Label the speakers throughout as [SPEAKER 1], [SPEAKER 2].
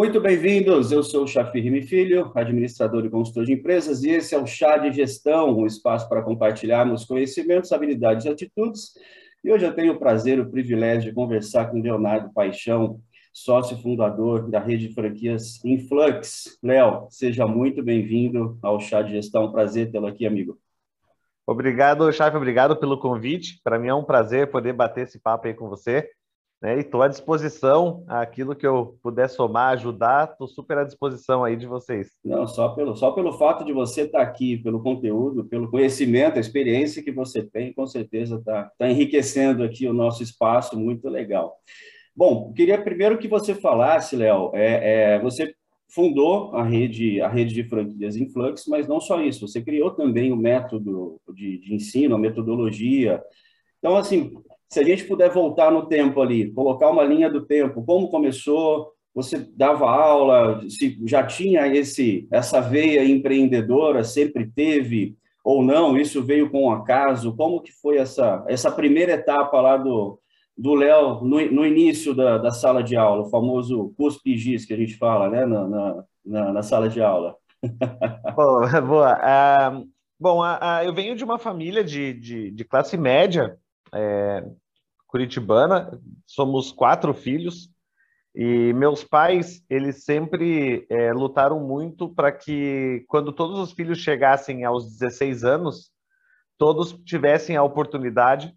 [SPEAKER 1] Muito bem-vindos, eu sou o Chafir Rime Filho, administrador e consultor de empresas, e esse é o Chá de Gestão, um espaço para compartilharmos conhecimentos, habilidades e atitudes. E hoje eu tenho o prazer, o privilégio de conversar com Leonardo Paixão, sócio fundador da rede de franquias Influx. Léo, seja muito bem-vindo ao Chá de Gestão, prazer tê-lo aqui, amigo.
[SPEAKER 2] Obrigado, Chafir, obrigado pelo convite. Para mim é um prazer poder bater esse papo aí com você. Né? E estou à disposição, aquilo que eu puder somar, ajudar, estou super à disposição aí de vocês.
[SPEAKER 1] Não, só pelo, só pelo fato de você estar tá aqui, pelo conteúdo, pelo conhecimento, a experiência que você tem, com certeza está tá enriquecendo aqui o nosso espaço, muito legal. Bom, queria primeiro que você falasse, Léo, é, é, você fundou a rede, a rede de franquias Influx, mas não só isso, você criou também o método de, de ensino, a metodologia. Então, assim, se a gente puder voltar no tempo ali, colocar uma linha do tempo, como começou, você dava aula, se já tinha esse essa veia empreendedora, sempre teve ou não, isso veio com um acaso, como que foi essa essa primeira etapa lá do do Léo no, no, início da, da, sala de aula, o famoso cuspe-giz que a gente fala, né, na, na, na sala de aula.
[SPEAKER 2] boa, boa. Uh, bom, uh, uh, eu venho de uma família de, de, de classe média, é, curitibana, somos quatro filhos, e meus pais, eles sempre é, lutaram muito para que, quando todos os filhos chegassem aos 16 anos, todos tivessem a oportunidade,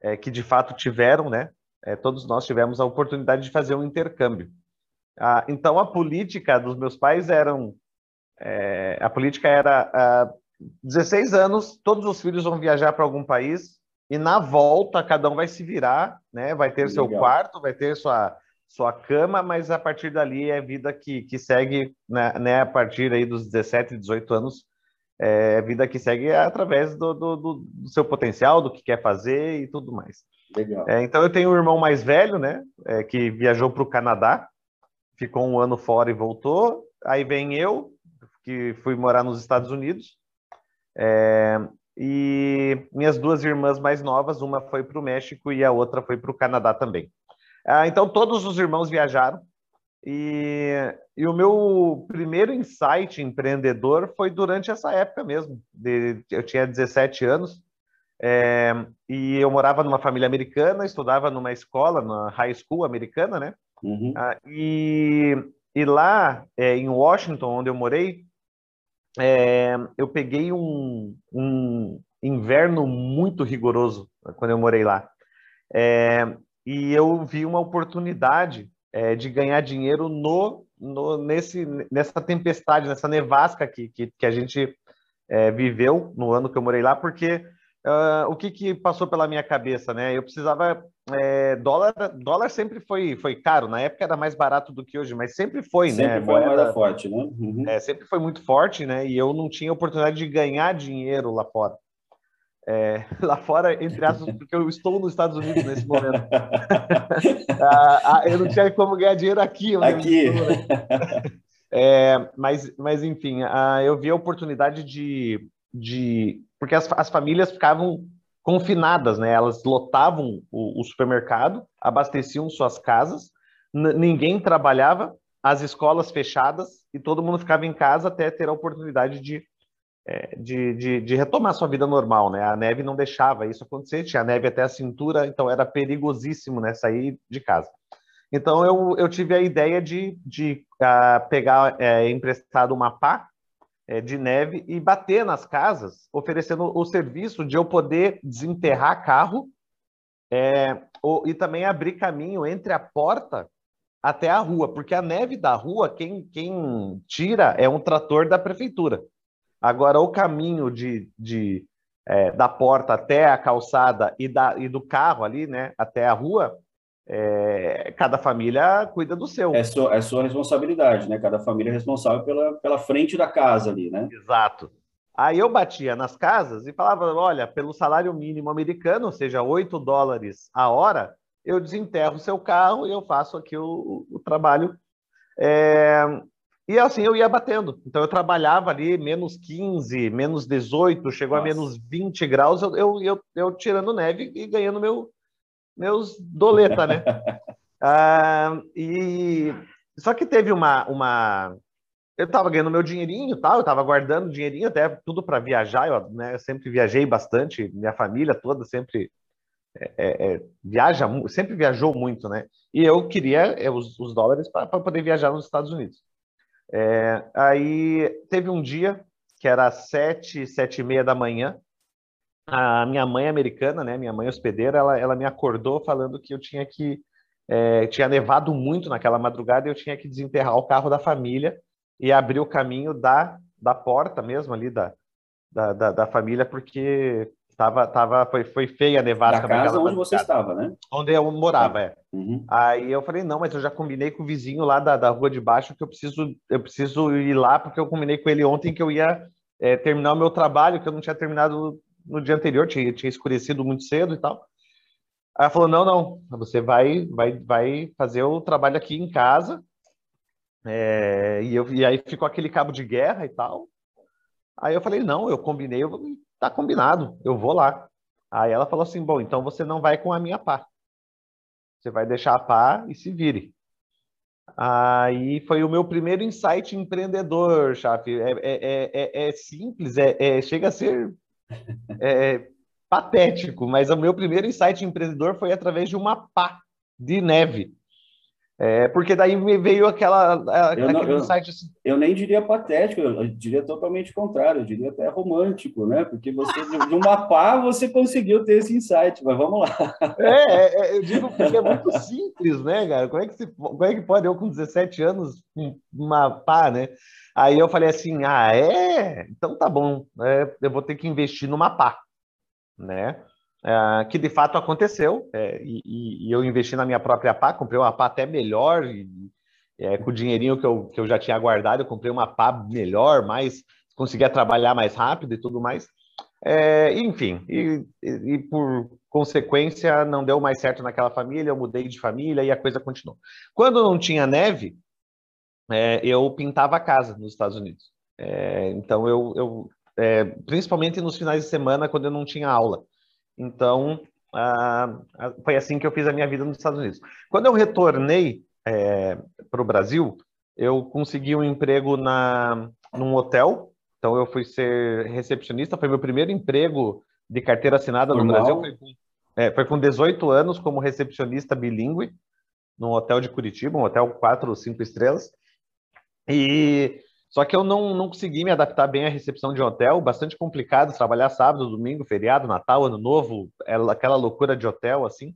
[SPEAKER 2] é, que de fato tiveram, né? É, todos nós tivemos a oportunidade de fazer um intercâmbio. Ah, então, a política dos meus pais eram... É, a política era... Ah, 16 anos, todos os filhos vão viajar para algum país, e na volta cada um vai se virar, né? Vai ter Legal. seu quarto, vai ter sua sua cama, mas a partir dali é vida que, que segue, né, né, a partir aí dos 17, 18 anos, é vida que segue através do, do, do, seu potencial, do que quer fazer e tudo mais. Legal. É, então eu tenho um irmão mais velho, né, é, que viajou para o Canadá, ficou um ano fora e voltou. Aí vem eu, que fui morar nos Estados Unidos. É, e minhas duas irmãs mais novas, uma foi para o México e a outra foi para o Canadá também. Ah, então, todos os irmãos viajaram. E, e, o meu primeiro insight empreendedor foi durante essa época mesmo. De, eu tinha 17 anos é, e eu morava numa família americana, estudava numa escola, na high school americana, né? Uhum. Ah, e, e lá é, em Washington, onde eu morei, é, eu peguei um, um, inverno muito rigoroso quando eu morei lá. É, e eu vi uma oportunidade é, de ganhar dinheiro no, no, nesse, nessa tempestade, nessa nevasca que, que, que a gente é, viveu no ano que eu morei lá, porque Uh, o que, que passou pela minha cabeça, né? Eu precisava é, dólar, dólar sempre foi, foi caro. Na época era mais barato do que hoje, mas sempre foi,
[SPEAKER 1] sempre
[SPEAKER 2] né?
[SPEAKER 1] Sempre foi moeda forte, né?
[SPEAKER 2] Uhum. É, sempre foi muito forte, né? E eu não tinha oportunidade de ganhar dinheiro lá fora. É, lá fora, entre aspas, porque eu estou nos Estados Unidos nesse momento. ah, ah, eu não tinha como ganhar dinheiro aqui.
[SPEAKER 1] Aqui.
[SPEAKER 2] É, mas, mas, enfim, ah, eu vi a oportunidade de, de porque as, as famílias ficavam confinadas, né? Elas lotavam o, o supermercado, abasteciam suas casas, ninguém trabalhava, as escolas fechadas e todo mundo ficava em casa até ter a oportunidade de, é, de, de, de, retomar sua vida normal, né? A neve não deixava isso acontecer, tinha neve até a cintura, então era perigosíssimo, né? Sair de casa. Então eu, eu tive a ideia de, de uh, pegar é, emprestado uma pá de neve e bater nas casas, oferecendo o serviço de eu poder desenterrar carro é, e também abrir caminho entre a porta até a rua, porque a neve da rua, quem, quem tira é um trator da prefeitura. Agora, o caminho de, de é, da porta até a calçada e, da, e do carro ali, né, até a rua, é, cada família cuida do seu.
[SPEAKER 1] É sua, é sua responsabilidade, né? Cada família é responsável pela, pela frente da casa ali, né?
[SPEAKER 2] Exato. Aí eu batia nas casas e falava: olha, pelo salário mínimo americano, ou seja, 8 dólares a hora, eu desenterro o seu carro e eu faço aqui o, o trabalho. É... E assim eu ia batendo. Então eu trabalhava ali menos 15, menos 18, chegou Nossa. a menos 20 graus, eu, eu, eu, eu tirando neve e ganhando meu, meus doleta, né? ah, e, Só que teve uma, uma... eu estava ganhando meu dinheirinho, tal, eu estava guardando dinheirinho até tudo para viajar, eu, né, eu sempre viajei bastante, minha família toda sempre é, é, é viaja, sempre viajou muito, né? E eu queria é, os, os dólares para poder viajar nos Estados Unidos. É, aí teve um dia que era sete, sete e meia da manhã, a minha mãe americana, né, minha mãe hospedeira, ela, ela me acordou falando que eu tinha que é, tinha nevado muito naquela madrugada e eu tinha que desenterrar o carro da família e abrir o caminho da, da porta mesmo ali da, da, da, da família porque tava, tava, foi, foi feia a nevasca.
[SPEAKER 1] Da casa onde você estava, né?
[SPEAKER 2] Onde eu morava, é. Uhum. Aí eu falei, não, mas eu já combinei com o vizinho lá da, da rua de baixo que eu preciso, eu preciso ir lá, porque eu combinei com ele ontem que eu ia é, terminar o meu trabalho, que eu não tinha terminado no dia anterior, tinha, tinha escurecido muito cedo e tal. Aí ela falou, não, não, você vai, vai, vai fazer o trabalho aqui em casa. É, e, eu, e aí ficou aquele cabo de guerra e tal. Aí eu falei, não, eu combinei, eu, tá combinado, eu vou lá. Aí ela falou assim, bom, então você não vai com a minha pá. Você vai deixar a pá e se vire. Aí foi o meu primeiro insight empreendedor, Chafe. É, é, é, é simples, é, chega a ser patético, mas o meu primeiro insight empreendedor foi através de uma pá de neve. É, porque daí veio aquela,
[SPEAKER 1] eu não, eu, assim. eu, nem diria patético, eu diria totalmente contrário, eu diria até romântico, né? Porque você, de uma pá, você conseguiu ter esse insight, mas vamos lá.
[SPEAKER 2] É, é, é eu digo porque é muito simples, né, cara? Como é que, se, como é que pode eu com 17 anos, uma pá, né? Aí eu falei assim, ah, é? Então tá bom, é, eu vou ter que investir numa pá, né? É, que de fato aconteceu, é, e, e, eu investi na minha própria pá, comprei uma pá até melhor, e, é, com o dinheirinho que eu, que eu já tinha guardado, eu comprei uma pá melhor, mais conseguia trabalhar mais rápido e tudo mais. É, enfim, e, e, por consequência não deu mais certo naquela família, eu mudei de família e a coisa continuou. Quando não tinha neve, é, eu pintava a casa nos Estados Unidos. É, então eu, eu principalmente nos finais de semana, quando eu não tinha aula. Então, ah, foi assim que eu fiz a minha vida nos Estados Unidos. Quando eu retornei é, para o Brasil, eu consegui um emprego na, num hotel. Então, eu fui ser recepcionista. Foi meu primeiro emprego de carteira assinada Normal. no Brasil. Foi com, é, foi com 18 anos como recepcionista bilíngue num hotel de Curitiba, um hotel 4 ou 5 estrelas. E só que eu não, não consegui me adaptar bem à recepção de hotel, bastante complicado trabalhar sábado, domingo, feriado, Natal, Ano Novo, aquela loucura de hotel assim.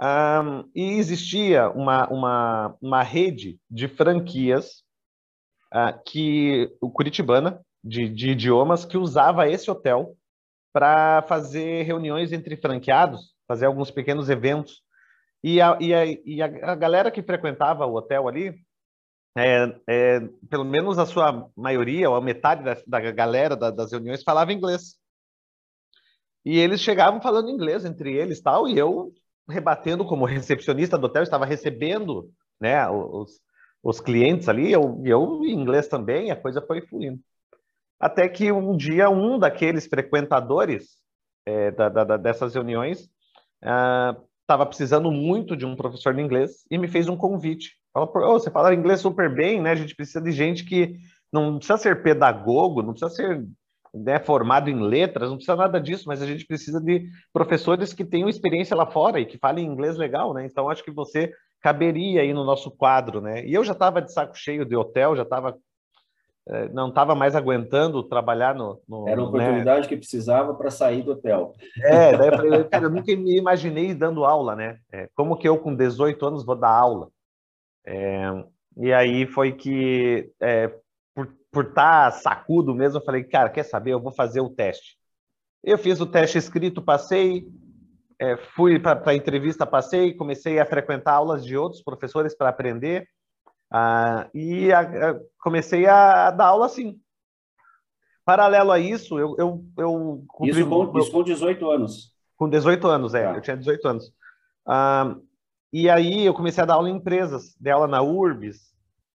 [SPEAKER 2] Um, e existia uma, uma, uma rede de franquias uh, que o Curitibana de, de idiomas que usava esse hotel para fazer reuniões entre franqueados, fazer alguns pequenos eventos. E a, e a, e a galera que frequentava o hotel ali é, é, pelo menos a sua maioria, ou a metade da, da galera da, das reuniões falava inglês. E eles chegavam falando inglês entre eles tal, e eu rebatendo como recepcionista do hotel, estava recebendo né, os, os clientes ali, eu, eu em inglês também, a coisa foi fluindo. Até que um dia, um daqueles frequentadores é, da, da, dessas reuniões estava ah, precisando muito de um professor de inglês e me fez um convite Fala, oh, você fala inglês super bem, né? A gente precisa de gente que não precisa ser pedagogo, não precisa ser né, formado em letras, não precisa nada disso, mas a gente precisa de professores que tenham experiência lá fora e que falem inglês legal, né? Então acho que você caberia aí no nosso quadro, né? E eu já estava de saco cheio de hotel, já estava eh, não estava mais aguentando trabalhar no. no
[SPEAKER 1] Era uma né? oportunidade né? que precisava para sair do hotel.
[SPEAKER 2] É, daí eu falei, cara, eu nunca me imaginei dando aula, né? É, como que eu, com 18 anos, vou dar aula? É, e aí foi que, é, por estar tá sacudo mesmo, eu falei, cara, quer saber? Eu vou fazer o teste. Eu fiz o teste escrito, passei, é, fui para a entrevista, passei, comecei a frequentar aulas de outros professores para aprender, ah, e a, a, comecei a, a, dar aula assim. Paralelo a isso, eu. eu, eu
[SPEAKER 1] isso, com, isso com 18 anos.
[SPEAKER 2] Com 18 anos, é, ah. eu tinha 18 anos. Ah, e aí eu comecei a dar aula em empresas, dei aula na Urbis,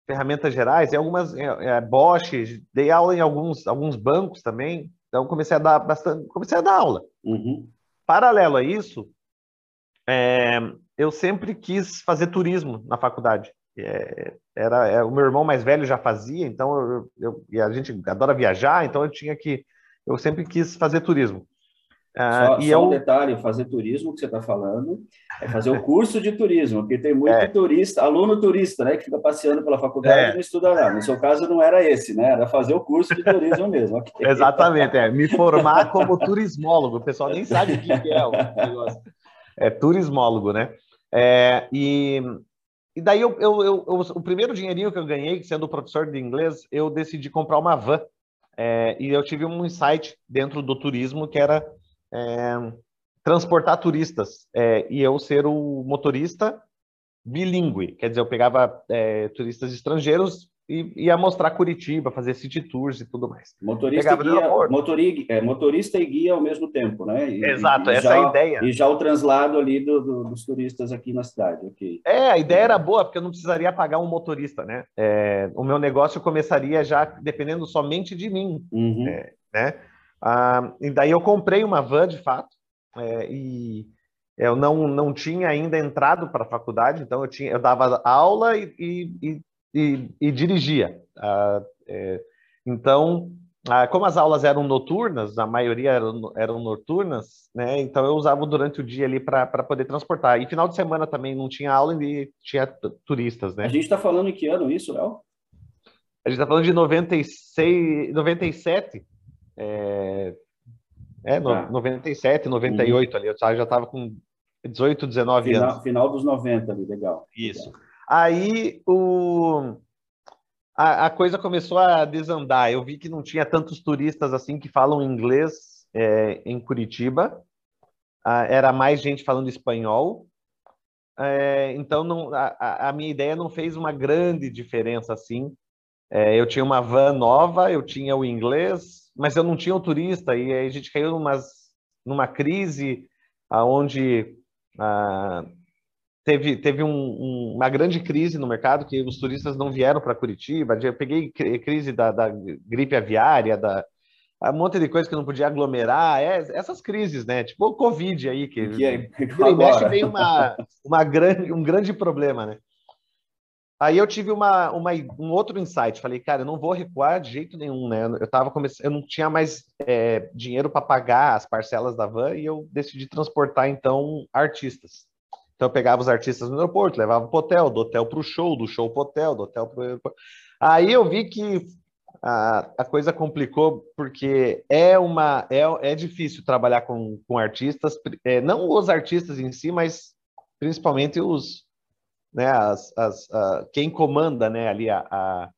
[SPEAKER 2] ferramentas gerais, em algumas, é, é, Bosch, dei aula em alguns, alguns bancos também. Então comecei a dar bastante, comecei a dar aula. Uhum. Paralelo a isso, é, eu sempre quis fazer turismo na faculdade. é, era, é, o meu irmão mais velho já fazia, então eu, eu, e a gente adora viajar, então eu tinha que, eu sempre quis fazer turismo.
[SPEAKER 1] Ah, só, e só eu... um detalhe, fazer turismo que você está falando é fazer o curso de turismo, porque tem muito é. turista, aluno turista, né, que fica passeando pela faculdade é. e não estuda lá. No seu caso não era esse, né? Era fazer o curso de turismo mesmo.
[SPEAKER 2] Okay. Exatamente, é. Me formar como turismólogo. O pessoal nem sabe o que é o negócio. É turismólogo, né? É, e, e daí eu, eu, eu, eu, o primeiro dinheirinho que eu ganhei, sendo professor de inglês, eu decidi comprar uma van. É, e eu tive um insight dentro do turismo que era é, transportar turistas é, e eu ser o motorista bilíngue, quer dizer, eu pegava é, turistas estrangeiros e ia mostrar Curitiba, fazer city tours e tudo mais.
[SPEAKER 1] Motorista, e guia, motori, é, motorista e guia ao mesmo tempo, né?
[SPEAKER 2] E, Exato, e, essa já, é a ideia.
[SPEAKER 1] E já o translado ali do, do, dos turistas aqui na cidade, ok.
[SPEAKER 2] É, a ideia era boa, porque eu não precisaria pagar um motorista, né? É, o meu negócio começaria já dependendo somente de mim, uhum. é, né? Ah, e daí eu comprei uma van, de fato, é, e eu não, não tinha ainda entrado para a faculdade, então eu, tinha, eu dava aula e, e, e, e dirigia. Ah, é, então, ah, como as aulas eram noturnas, a maioria eram, eram noturnas, né? Então eu usava durante o dia ali para poder transportar. E final de semana também não tinha aula e tinha turistas, né?
[SPEAKER 1] A gente está falando em que ano isso, Léo?
[SPEAKER 2] A gente está falando de 96, 97. É, é no, 97, 98 uhum. ali, eu já estava com 18, 19
[SPEAKER 1] final,
[SPEAKER 2] anos.
[SPEAKER 1] Final dos 90 ali, legal.
[SPEAKER 2] Isso. Aí o, a, a, coisa começou a desandar. Eu vi que não tinha tantos turistas assim que falam inglês é, em Curitiba. Ah, era mais gente falando espanhol. É, então não, a, a, minha ideia não fez uma grande diferença assim. É, eu tinha uma van nova, eu tinha o inglês, mas eu não tinha o turista e aí a gente caiu numas, numa crise aonde ah, teve, teve um, um, uma grande crise no mercado que os turistas não vieram para Curitiba. Eu peguei crise da, da, gripe aviária, da um monte de coisa que não podia aglomerar, é, essas crises, né? Tipo o Covid aí, que, que é, mexe veio uma, uma grande, um grande problema, né? Aí eu tive uma, uma, um outro insight. Falei, cara, eu não vou recuar de jeito nenhum, né? Eu tava começando, eu não tinha mais é, dinheiro para pagar as parcelas da van e eu decidi transportar então artistas. Então eu pegava os artistas no aeroporto, levava para o hotel, do hotel para o show, do show para o hotel, do hotel para o aeroporto. Aí eu vi que a, a coisa complicou porque é uma é, é difícil trabalhar com, com artistas, é, não os artistas em si, mas principalmente os né, as, as, a, quem comanda né, ali a, a,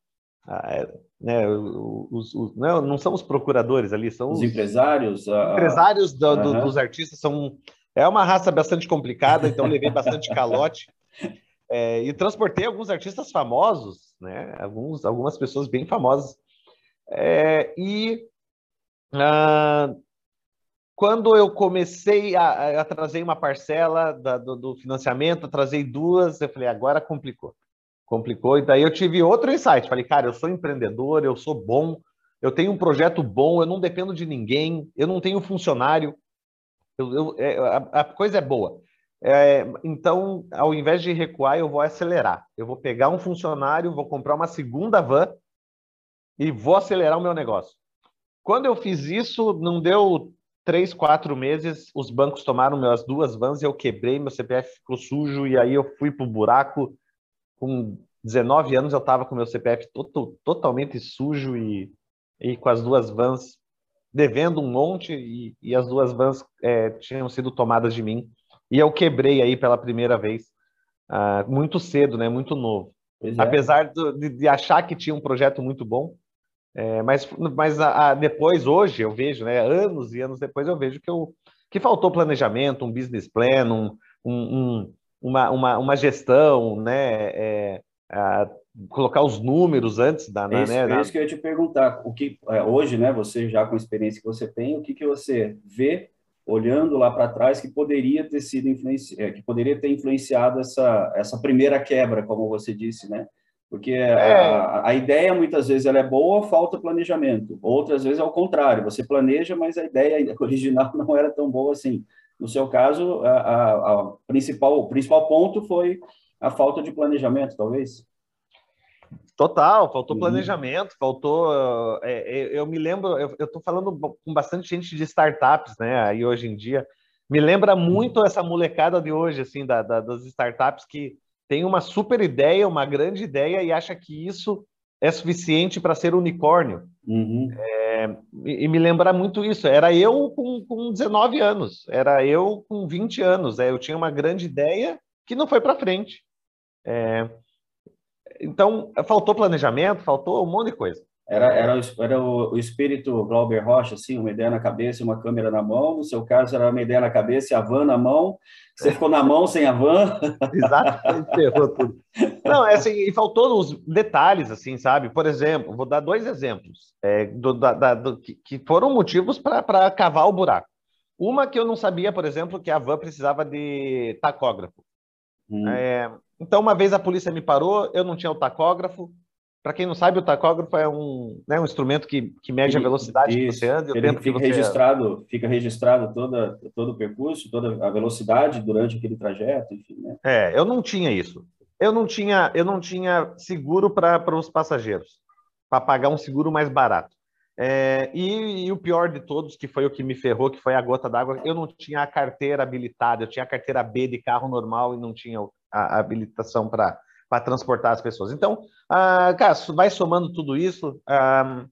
[SPEAKER 2] a né, os, os, não, não são os procuradores ali, são
[SPEAKER 1] os, os empresários.
[SPEAKER 2] empresários do, do, dos artistas são é uma raça bastante complicada, então levei bastante calote. É, e transportei alguns artistas famosos, né? Alguns, algumas pessoas bem famosas. É, e ah, quando eu comecei a, a trazer uma parcela da, do, do, financiamento, trazei duas, eu falei, agora complicou. Complicou, e daí eu tive outro insight. Falei, cara, eu sou empreendedor, eu sou bom, eu tenho um projeto bom, eu não dependo de ninguém, eu não tenho funcionário, eu, eu, é, a, a, coisa é boa. É, então, ao invés de recuar, eu vou acelerar. Eu vou pegar um funcionário, vou comprar uma segunda van e vou acelerar o meu negócio. Quando eu fiz isso, não deu três, quatro meses, os bancos tomaram minhas duas vans e eu quebrei, meu CPF ficou sujo e aí eu fui pro buraco. Com 19 anos eu estava com meu CPF to totalmente sujo e, e com as duas vans devendo um monte e, e as duas vans é, tinham sido tomadas de mim. E eu quebrei aí pela primeira vez, uh, muito cedo, né? Muito novo. É. Apesar do, de, de achar que tinha um projeto muito bom, é, mas mas a, a, depois, hoje, eu vejo, né, anos e anos depois, eu vejo que, eu, que faltou planejamento, um business plan, um, um, uma, uma, uma gestão, né, é, a, colocar os números antes da...
[SPEAKER 1] Isso,
[SPEAKER 2] né,
[SPEAKER 1] é isso que eu ia te perguntar. O que, é, hoje, né, você já com a experiência que você tem, o que, que você vê olhando lá para trás que poderia ter sido influenci... É, que poderia ter influenciado essa, essa primeira quebra, como você disse, né? Porque é. a, a, ideia, muitas vezes, ela é boa, falta planejamento. Outras vezes é o contrário, você planeja, mas a ideia original não era tão boa assim. No seu caso, a, a, a principal, o principal ponto foi a falta de planejamento, talvez.
[SPEAKER 2] Total, faltou uhum. planejamento, faltou. É, é eu me lembro, eu estou falando com bastante gente de startups, né? Aí hoje em dia, me lembra muito essa molecada de hoje, assim, da, da, das startups que tem uma super ideia, uma grande ideia e acha que isso é suficiente para ser unicórnio. Uhum. É, e, me lembra muito isso. Era eu com, com 19 anos, era eu com 20 anos. É, eu tinha uma grande ideia que não foi para frente. É, então, faltou planejamento, faltou um monte de coisa.
[SPEAKER 1] Era, era, era o, o, espírito Glauber Rocha, assim, uma ideia na cabeça e uma câmera na mão. No seu caso, era uma ideia na cabeça e a van na mão. Você ficou na mão sem a van.
[SPEAKER 2] Exatamente, ferrou tudo. Não, é assim, e faltou os detalhes, assim, sabe? Por exemplo, vou dar dois exemplos é, do, da, da, do, que, que foram motivos para cavar o buraco. Uma que eu não sabia, por exemplo, que a van precisava de tacógrafo. Hum. É, então, uma vez a polícia me parou, eu não tinha o tacógrafo, para quem não sabe, o tacógrafo é um, né, um instrumento que, que mede a velocidade Isso. que você anda.
[SPEAKER 1] Ele fica, você... registrado, fica registrado toda, todo o percurso, toda a velocidade durante aquele trajeto, enfim. Né?
[SPEAKER 2] É, eu não tinha isso. Eu não tinha, eu não tinha seguro para os passageiros, para pagar um seguro mais barato. É, e, e, o pior de todos, que foi o que me ferrou, que foi a gota d'água, eu não tinha a carteira habilitada, eu tinha a carteira B de carro normal e não tinha a habilitação para para transportar as pessoas. Então, ah, cara, vai somando tudo isso, ah,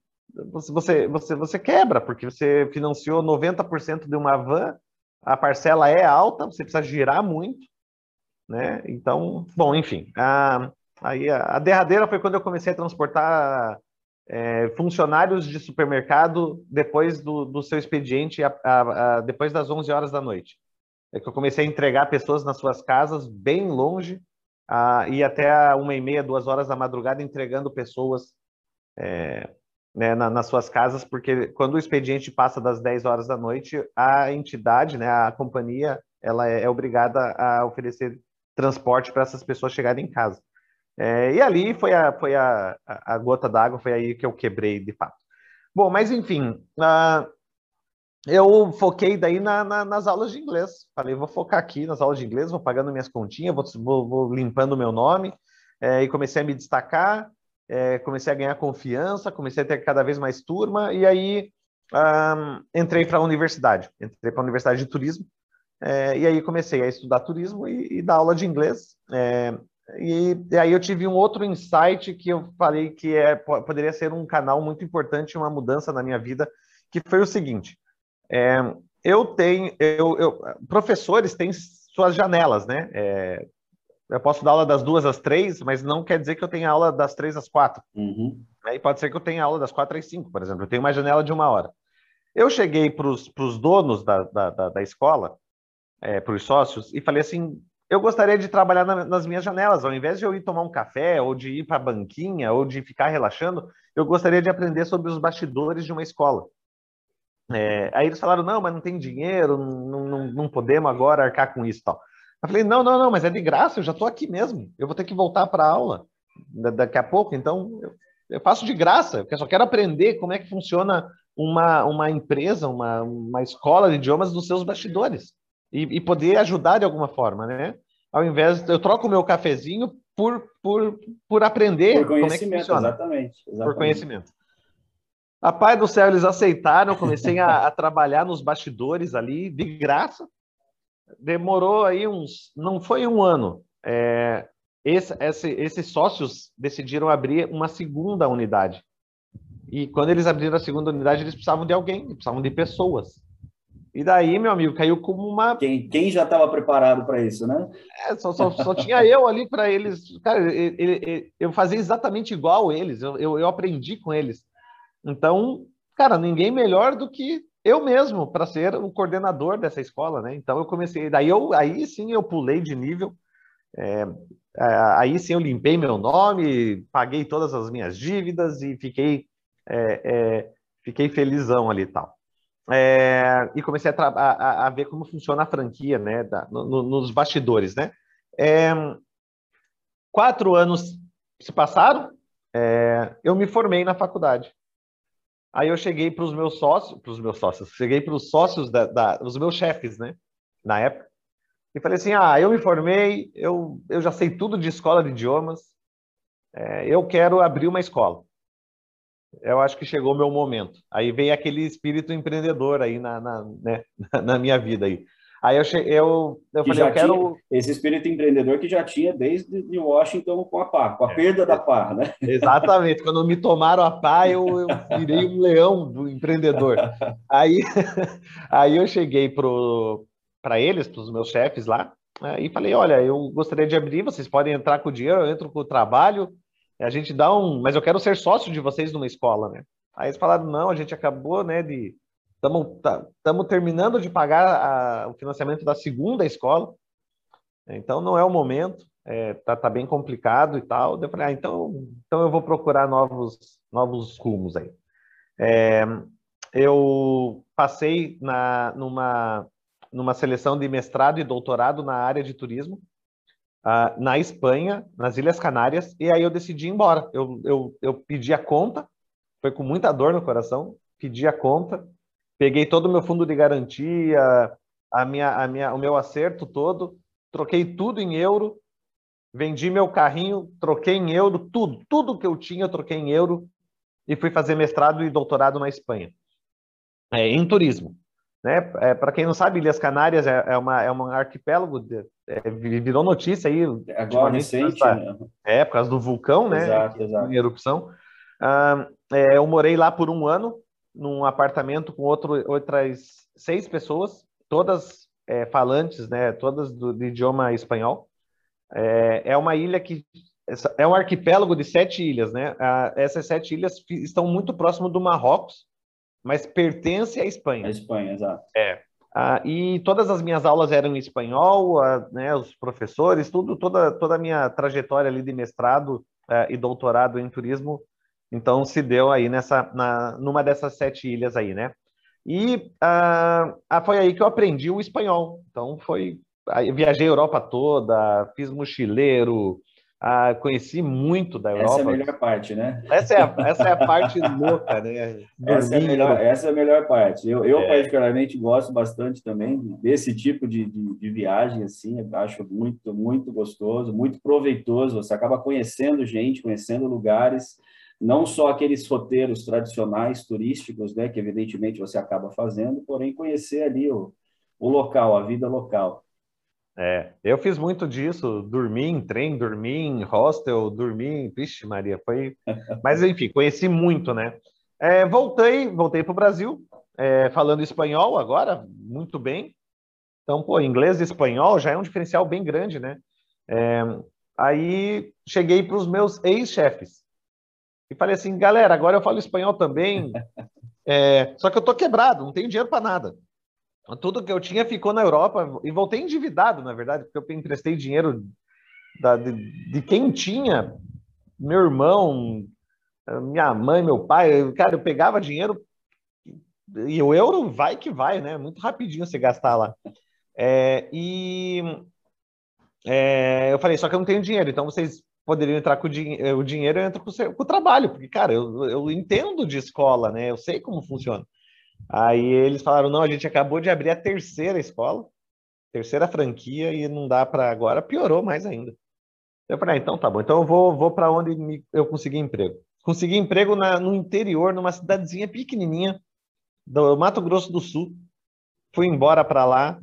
[SPEAKER 2] você, você, você quebra, porque você financiou 90% de uma van, a parcela é alta, você precisa girar muito, né? Então, bom, enfim. Ah, aí a, a, derradeira foi quando eu comecei a transportar é, funcionários de supermercado depois do, do seu expediente, a, a, depois das 11 horas da noite. É que eu comecei a entregar pessoas nas suas casas, bem longe, a ir até uma e meia, duas horas da madrugada entregando pessoas é, né, na, nas suas casas, porque quando o expediente passa das 10 horas da noite, a entidade, né, a companhia, ela é, é obrigada a oferecer transporte para essas pessoas chegarem em casa. É, e ali foi a, foi a, a gota d'água, foi aí que eu quebrei de fato. Bom, mas enfim, uh, eu foquei daí na, na, nas aulas de inglês. Falei, vou focar aqui nas aulas de inglês, vou pagando minhas continhas, vou, vou, vou limpando o meu nome. É, e comecei a me destacar, é, comecei a ganhar confiança, comecei a ter cada vez mais turma. E aí um, entrei para a universidade, entrei para a Universidade de Turismo. É, e aí comecei a estudar turismo e, e dar aula de inglês. É, e, e, aí eu tive um outro insight que eu falei que é, poderia ser um canal muito importante, uma mudança na minha vida, que foi o seguinte. É, eu tenho, eu, eu, professores têm suas janelas, né? É, eu posso dar aula das duas às três, mas não quer dizer que eu tenha aula das três às quatro. Uhum. Aí pode ser que eu tenha aula das quatro às cinco, por exemplo. Eu tenho uma janela de uma hora. Eu cheguei para os donos da, da, da, da escola, é, para os sócios, e falei assim: eu gostaria de trabalhar na, nas minhas janelas, ao invés de eu ir tomar um café, ou de ir para a banquinha, ou de ficar relaxando, eu gostaria de aprender sobre os bastidores de uma escola. É, aí eles falaram, não, mas não tem dinheiro, não, não, não podemos agora arcar com isso e tal. Eu falei, não, não, não, mas é de graça, eu já estou aqui mesmo, eu vou ter que voltar para a aula daqui a pouco, então eu, eu, faço de graça, porque eu só quero aprender como é que funciona uma, uma empresa, uma, uma escola de idiomas nos seus bastidores e, e poder ajudar de alguma forma, né? Ao invés, eu troco o meu cafezinho por, por, por aprender por como é que funciona.
[SPEAKER 1] Exatamente, exatamente.
[SPEAKER 2] Por conhecimento. A pai do céu, eles aceitaram, comecei a, a, trabalhar nos bastidores ali, de graça. Demorou aí uns. Não foi um ano. É, esse, esse, esses sócios decidiram abrir uma segunda unidade. E quando eles abriram a segunda unidade, eles precisavam de alguém, precisavam de pessoas. E daí, meu amigo, caiu como uma.
[SPEAKER 1] Quem, quem já estava preparado para isso, né?
[SPEAKER 2] É, só, só, só tinha eu ali para eles. Cara, ele, ele, eu fazia exatamente igual eles, eu, eu, eu aprendi com eles. Então, cara, ninguém melhor do que eu mesmo para ser o coordenador dessa escola, né? Então eu comecei, daí eu, aí sim eu pulei de nível, é, aí sim eu limpei meu nome, paguei todas as minhas dívidas e fiquei, é, é, fiquei felizão ali e tal. É, e comecei a, a, a, ver como funciona a franquia, né? Da, no, nos bastidores, né? É, quatro anos se passaram, é, eu me formei na faculdade. Aí eu cheguei para os meus sócios, para os meus sócios, cheguei para os sócios da, da, os meus chefes, né? Na época, e falei assim: ah, eu me formei, eu, eu já sei tudo de escola de idiomas, é, eu quero abrir uma escola. Eu acho que chegou o meu momento. Aí veio aquele espírito empreendedor aí na, na, né, na minha vida aí. Aí eu, che... eu, eu falei, eu quero.
[SPEAKER 1] Tinha, esse espírito empreendedor que já tinha desde de Washington com a pá, com a é. perda da pá, né?
[SPEAKER 2] Exatamente. Quando me tomaram a pá, eu, eu virei um leão do empreendedor. Aí, aí eu cheguei para eles, para os meus chefes lá, né, e falei: olha, eu gostaria de abrir, vocês podem entrar com o dinheiro, eu entro com o trabalho, a gente dá um. Mas eu quero ser sócio de vocês numa escola, né? Aí eles falaram: não, a gente acabou, né, de Estamos tá, terminando de pagar a, o financiamento da segunda escola, então não é o momento, é, tá, tá bem complicado e tal. Eu falei, ah, então, então eu vou procurar novos, novos rumos aí. É, eu passei na, numa, numa seleção de mestrado e doutorado na área de turismo, uh, na Espanha, nas Ilhas Canárias, e aí eu decidi ir embora. Eu, eu, eu pedi a conta, foi com muita dor no coração, pedi a conta, peguei todo o meu fundo de garantia, a minha, a minha, o meu acerto todo, troquei tudo em euro, vendi meu carrinho, troquei em euro, tudo, tudo que eu tinha eu troquei em euro e fui fazer mestrado e doutorado na Espanha, é, em turismo. Né? É, Para quem não sabe, Ilhas Canárias é, é, uma, é um arquipélago, de, é, virou notícia aí.
[SPEAKER 1] Agora recente, né?
[SPEAKER 2] É, por causa do vulcão, né? Exato, exato. Em erupção. Ah, é, eu morei lá por um ano, num apartamento com outro, outras seis pessoas, todas é, falantes, né, todas do, do idioma espanhol. É, é, uma ilha que é um arquipélago de sete ilhas, né? essas sete ilhas estão muito próximo do Marrocos, mas pertence à Espanha.
[SPEAKER 1] A Espanha, exato.
[SPEAKER 2] É. Ah, e todas as minhas aulas eram em espanhol, ah, né, os professores, tudo, toda, toda a minha trajetória ali de mestrado ah, e doutorado em turismo então se deu aí nessa, na, numa dessas sete ilhas aí, né? E ah, ah foi aí que eu aprendi o espanhol. Então foi, viajei a Europa toda, fiz mochileiro, ah, conheci muito da Europa.
[SPEAKER 1] Essa é a melhor parte, né?
[SPEAKER 2] Essa é a, essa é a parte louca, né?
[SPEAKER 1] Essa é, a melhor, essa é a melhor parte. Eu, eu é. particularmente gosto bastante também desse tipo de, de, de viagem, assim, acho muito, muito gostoso, muito proveitoso. Você acaba conhecendo gente, conhecendo lugares, não só aqueles roteiros tradicionais turísticos, né, que evidentemente você acaba fazendo, porém conhecer ali o, o local, a vida local.
[SPEAKER 2] É, eu fiz muito disso, dormi em trem, dormi em hostel, dormi em... Vixe Maria, foi... Mas enfim, conheci muito, né? É, voltei, voltei para o Brasil, é, falando espanhol agora, muito bem. Então, pô, inglês e espanhol já é um diferencial bem grande, né? É, aí cheguei para os meus ex-chefes, e falei assim, galera, agora eu falo espanhol também, é, só que eu tô quebrado, não tenho dinheiro para nada. Tudo que eu tinha ficou na Europa e voltei endividado, na verdade, porque eu emprestei dinheiro da, de, de quem tinha, meu irmão, minha mãe, meu pai, cara, eu pegava dinheiro e o euro vai que vai, né? Muito rapidinho você gastar lá. É, e é, eu falei, só que eu não tenho dinheiro, então vocês poderiam entrar com o, din o dinheiro, eu entro com o, seu, com o trabalho, porque, cara, eu, eu entendo de escola, né? Eu sei como funciona. Aí eles falaram: não, a gente acabou de abrir a terceira escola, terceira franquia, e não dá para agora, piorou mais ainda. Eu falei: ah, então tá bom, então eu vou, vou para onde me, eu consegui emprego. Consegui emprego na, no interior, numa cidadezinha pequenininha do Mato Grosso do Sul. Fui embora para lá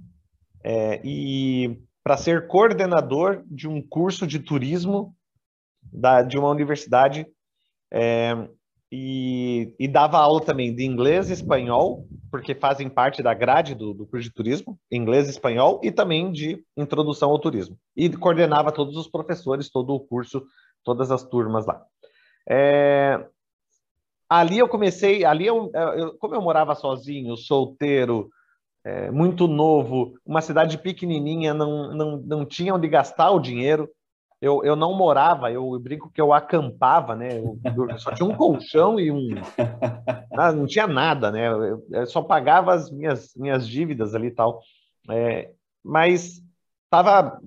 [SPEAKER 2] é, e para ser coordenador de um curso de turismo da, de uma universidade é, e, e, dava aula também de inglês e espanhol, porque fazem parte da grade do, do curso de turismo, inglês e espanhol, e também de introdução ao turismo. E coordenava todos os professores, todo o curso, todas as turmas lá. É, ali eu comecei, ali eu, eu, como eu morava sozinho, solteiro, é, muito novo, uma cidade pequenininha, não, não, não tinha onde gastar o dinheiro, eu, eu não morava, eu brinco que eu acampava, né? Eu, só tinha um colchão e um. Ah, não tinha nada, né? Eu, eu só pagava as minhas, minhas dívidas ali e tal. É, mas estava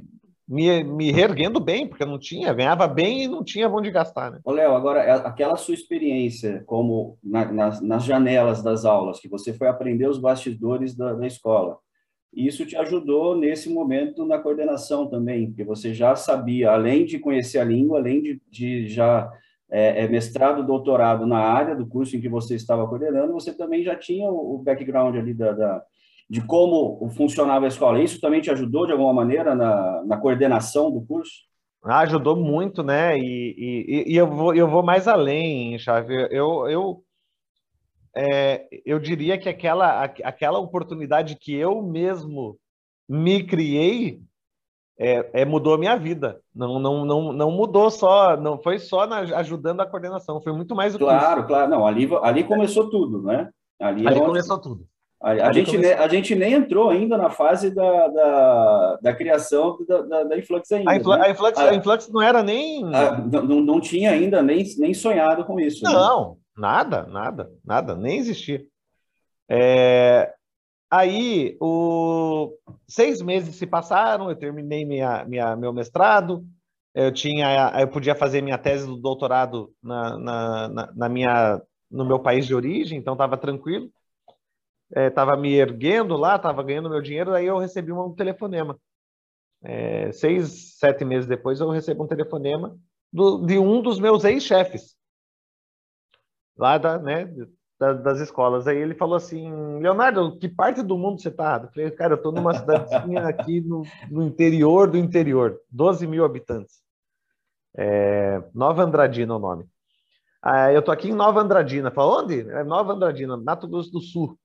[SPEAKER 2] me, me reerguendo bem, porque eu não tinha, ganhava bem e não tinha onde gastar, né?
[SPEAKER 1] Ô, Léo, agora, é aquela sua experiência como na, nas, nas janelas das aulas, que você foi aprender os bastidores da, da escola, E isso te ajudou nesse momento na coordenação também, porque você já sabia, além de conhecer a língua, além de, de já é, é, mestrado, doutorado na área do curso em que você estava coordenando, você também já tinha o, background ali da, da, de como funcionava a escola. Isso também te ajudou de alguma maneira na, na coordenação do curso?
[SPEAKER 2] Ah, ajudou muito, né? E, e, e, eu, vou, eu vou mais além, Chave. Eu, eu, é, eu diria que aquela, aquela oportunidade que eu mesmo me criei é, é, mudou a minha vida. Não, não, não, não mudou só, não foi só na, ajudando a coordenação, foi muito mais do
[SPEAKER 1] claro, que Claro, claro. Não, ali, ali começou tudo, né?
[SPEAKER 2] Ali, ali começou tudo.
[SPEAKER 1] A, a gente, começou... a gente nem entrou ainda na fase da, da, da criação da, da, da Influx ainda.
[SPEAKER 2] A, influ, né? a, Influx, a, a, Influx não era nem.
[SPEAKER 1] não, não tinha ainda nem, nem sonhado com isso.
[SPEAKER 2] Né? Não, né? Nada, nada, nada, nem existia. É, Aí, o... seis meses se passaram, eu terminei minha, minha, meu mestrado, eu tinha, eu podia fazer minha tese do doutorado na, na, na, na minha, no meu país de origem, então estava tranquilo. Estava é, me erguendo lá, estava ganhando meu dinheiro, aí eu recebi um telefonema. É, seis, sete meses depois, eu recebo um telefonema do, de um dos meus ex-chefes, lá da, né, das escolas. Aí ele falou assim, Leonardo, que parte do mundo você está? Eu falei, cara, eu estou numa cidadezinha aqui no, no, interior do interior, 12 mil habitantes. É, Nova Andradina é o nome. Ah, eu estou aqui em Nova Andradina. Falou, onde? É Nova Andradina, Mato Grosso do Sul.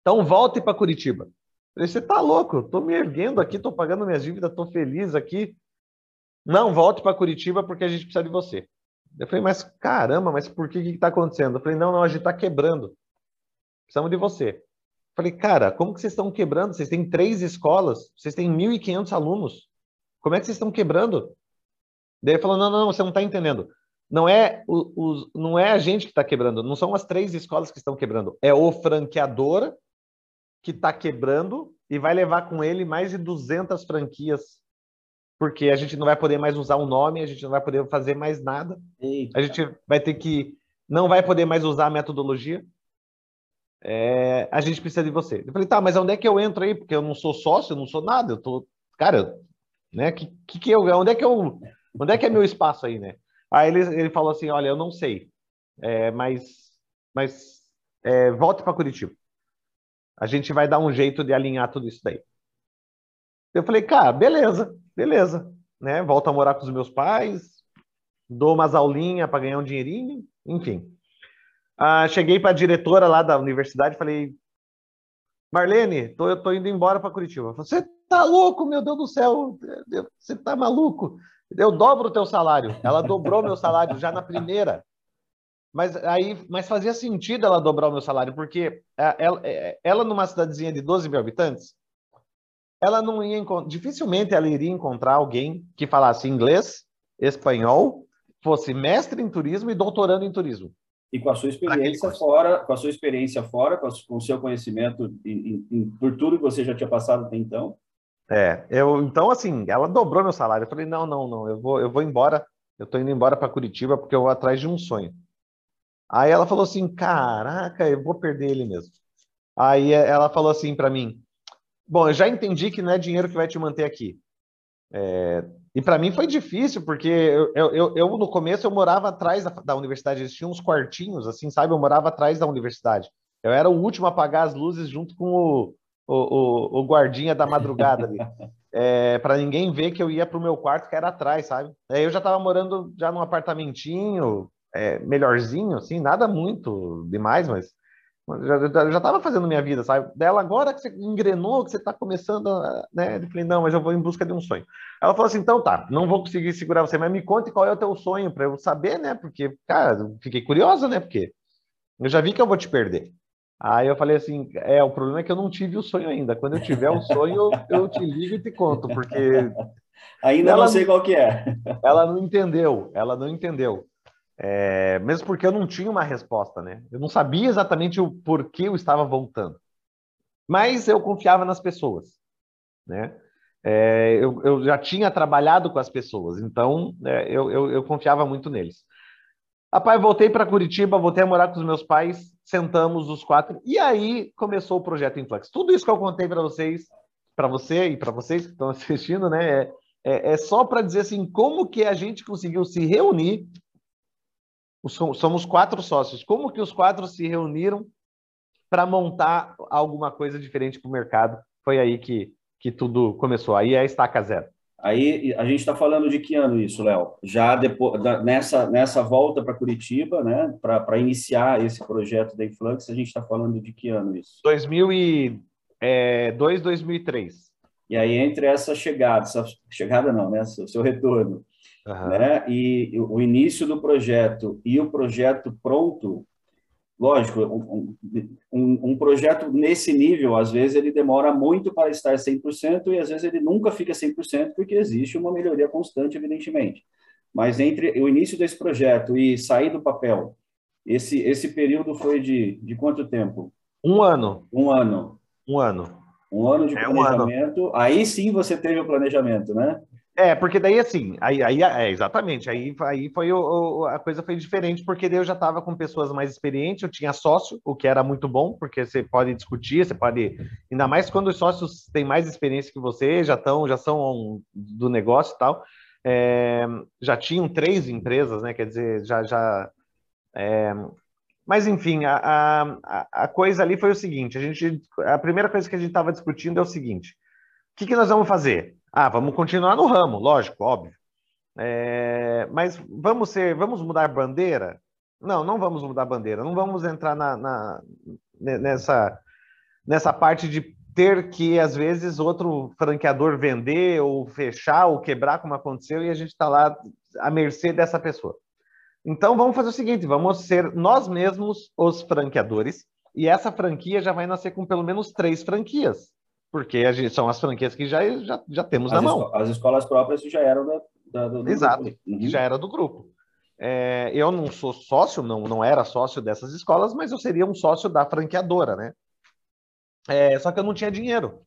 [SPEAKER 2] Então volte para Curitiba. Eu falei, você está louco? Estou me erguendo aqui, estou pagando minhas dívidas, estou feliz aqui. Não, volte para Curitiba porque a gente precisa de você. Eu falei, mas caramba, mas por que que está acontecendo? Eu falei, não, não, a gente está quebrando. Precisamos de você. Eu falei, cara, como que vocês estão quebrando? Vocês têm três escolas, vocês têm 1.500 alunos. Como é que vocês estão quebrando? Daí ele falou, não, não, você não está entendendo. Não é, o, o, não é a gente que está quebrando, não são as três escolas que estão quebrando. É o franqueador que está quebrando e vai levar com ele mais de 200 franquias porque a gente não vai poder mais usar o um nome, a gente não vai poder fazer mais nada. Eita. A gente vai ter que não vai poder mais usar a metodologia. É, a gente precisa de você. Eu falei, tá, mas onde é que eu entro aí? Porque eu não sou sócio, eu não sou nada. Eu tô, cara, né? Que, que, que eu, onde é que eu, onde é que é meu espaço aí, né? Aí ele, ele falou assim, olha, eu não sei, é, mas, mas é, volte para Curitiba. A gente vai dar um jeito de alinhar tudo isso daí. Eu falei, cara, beleza, beleza, né? Volto a morar com os meus pais, dou umas aulinhas para ganhar um dinheirinho, enfim. Ah, cheguei para a diretora lá da universidade falei, Marlene, tô, eu tô indo embora para Curitiba. Você tá louco, meu Deus do céu, você tá maluco? Eu dobro o teu salário. Ela dobrou meu salário já na primeira. Mas aí, mas fazia sentido ela dobrar o meu salário, porque é, ela, é, ela numa cidadezinha de 12 mil habitantes, ela não ia dificilmente ela iria encontrar alguém que falasse inglês, espanhol, fosse mestre em turismo e doutorando em turismo.
[SPEAKER 1] E com a sua experiência fora, com a sua experiência fora, com, o seu conhecimento em, em, por tudo que você já tinha passado até então.
[SPEAKER 2] É, eu então assim, ela dobrou meu salário. Eu falei não, não, não, eu vou, eu vou embora. Eu tô indo embora para Curitiba porque eu vou atrás de um sonho. Aí ela falou assim, caraca, eu vou perder ele mesmo. Aí ela falou assim para mim, Bom, eu já entendi que não é dinheiro que vai te manter aqui. É, e para mim foi difícil, porque eu, eu, eu, no começo eu morava atrás da, da, universidade, eles tinham uns quartinhos, assim, sabe? Eu morava atrás da universidade. Eu era o último a apagar as luzes junto com o, o, o, o guardinha da madrugada ali. É, para ninguém ver que eu ia para o meu quarto que era atrás, sabe? Aí eu já estava morando já num apartamentinho é, melhorzinho, assim, nada muito demais, mas já estava fazendo minha vida, sabe? Dela, agora que você engrenou, que você está começando, a, né? Eu falei, não, mas eu vou em busca de um sonho. Ela falou assim, então tá, não vou conseguir segurar você, mas me conte qual é o teu sonho para eu saber, né? Porque, cara, fiquei curiosa, né? Porque eu já vi que eu vou te perder. Aí eu falei assim, é, o problema é que eu não tive o sonho ainda. Quando eu tiver o sonho, eu, eu te ligo e te conto, porque...
[SPEAKER 1] Ainda não sei qual que é.
[SPEAKER 2] Ela não entendeu, ela não entendeu. É, mesmo porque eu não tinha uma resposta, né? Eu não sabia exatamente o porquê eu estava voltando. Mas eu confiava nas pessoas, né? É, eu, eu, já tinha trabalhado com as pessoas, então é, eu, eu, eu, confiava muito neles. Rapaz, voltei para Curitiba, voltei a morar com os meus pais. sentamos os quatro e aí começou o projeto Influx. Tudo isso que eu contei para vocês, para você e para vocês que estão assistindo, né? É, é, é só para dizer assim como que a gente conseguiu se reunir. Somos quatro sócios. Como que os quatro se reuniram para montar alguma coisa diferente para o mercado? Foi aí que, que tudo começou. Aí é a estaca zero.
[SPEAKER 1] Aí a gente está falando de que ano isso, Léo? Já depois, da, nessa, nessa volta para Curitiba, né, para iniciar esse projeto da Influx, a gente está falando de que ano isso?
[SPEAKER 2] 2002, é, 2003.
[SPEAKER 1] E aí, entre essa chegada, essa chegada não, né, seu, seu retorno, uhum. né, e o início do projeto e o projeto pronto, lógico, um, um, um, projeto nesse nível, às vezes, ele demora muito para estar 100% e às vezes ele nunca fica 100% porque existe uma melhoria constante, evidentemente. Mas entre o início desse projeto e sair do papel, esse, esse período foi de, de quanto tempo?
[SPEAKER 2] Um ano.
[SPEAKER 1] Um ano.
[SPEAKER 2] Um ano.
[SPEAKER 1] Um ano de é planejamento. Um ano. Aí sim você teve o planejamento, né?
[SPEAKER 2] É, porque daí assim, aí, aí é, exatamente, aí, aí foi o, o, a coisa foi diferente, porque daí eu já estava com pessoas mais experientes, eu tinha sócio, o que era muito bom, porque você pode discutir, você pode, ainda mais quando os sócios têm mais experiência que você, já estão, já são do negócio e tal, é, já tinham três empresas, né? Quer dizer, já, já é, mas enfim, a, a, a coisa ali foi o seguinte: a gente, a primeira coisa que a gente estava discutindo é o seguinte: o que, que nós vamos fazer? Ah, vamos continuar no ramo, lógico, óbvio. É, mas vamos ser, vamos mudar bandeira? Não, não vamos mudar bandeira. Não vamos entrar na, na, nessa, nessa parte de ter que, às vezes, outro franqueador vender ou fechar ou quebrar, como aconteceu, e a gente está lá à mercê dessa pessoa. Então, vamos fazer o seguinte: vamos ser nós mesmos os franqueadores, e essa franquia já vai nascer com pelo menos três franquias. Porque gente, são as franquias que já, já, já temos
[SPEAKER 1] as
[SPEAKER 2] na mão.
[SPEAKER 1] As escolas próprias já eram da, da, do,
[SPEAKER 2] Exato, grupo. Uhum. já era do grupo. É, eu não sou sócio, não, não era sócio dessas escolas, mas eu seria um sócio da franqueadora, né? É, só que eu não tinha dinheiro.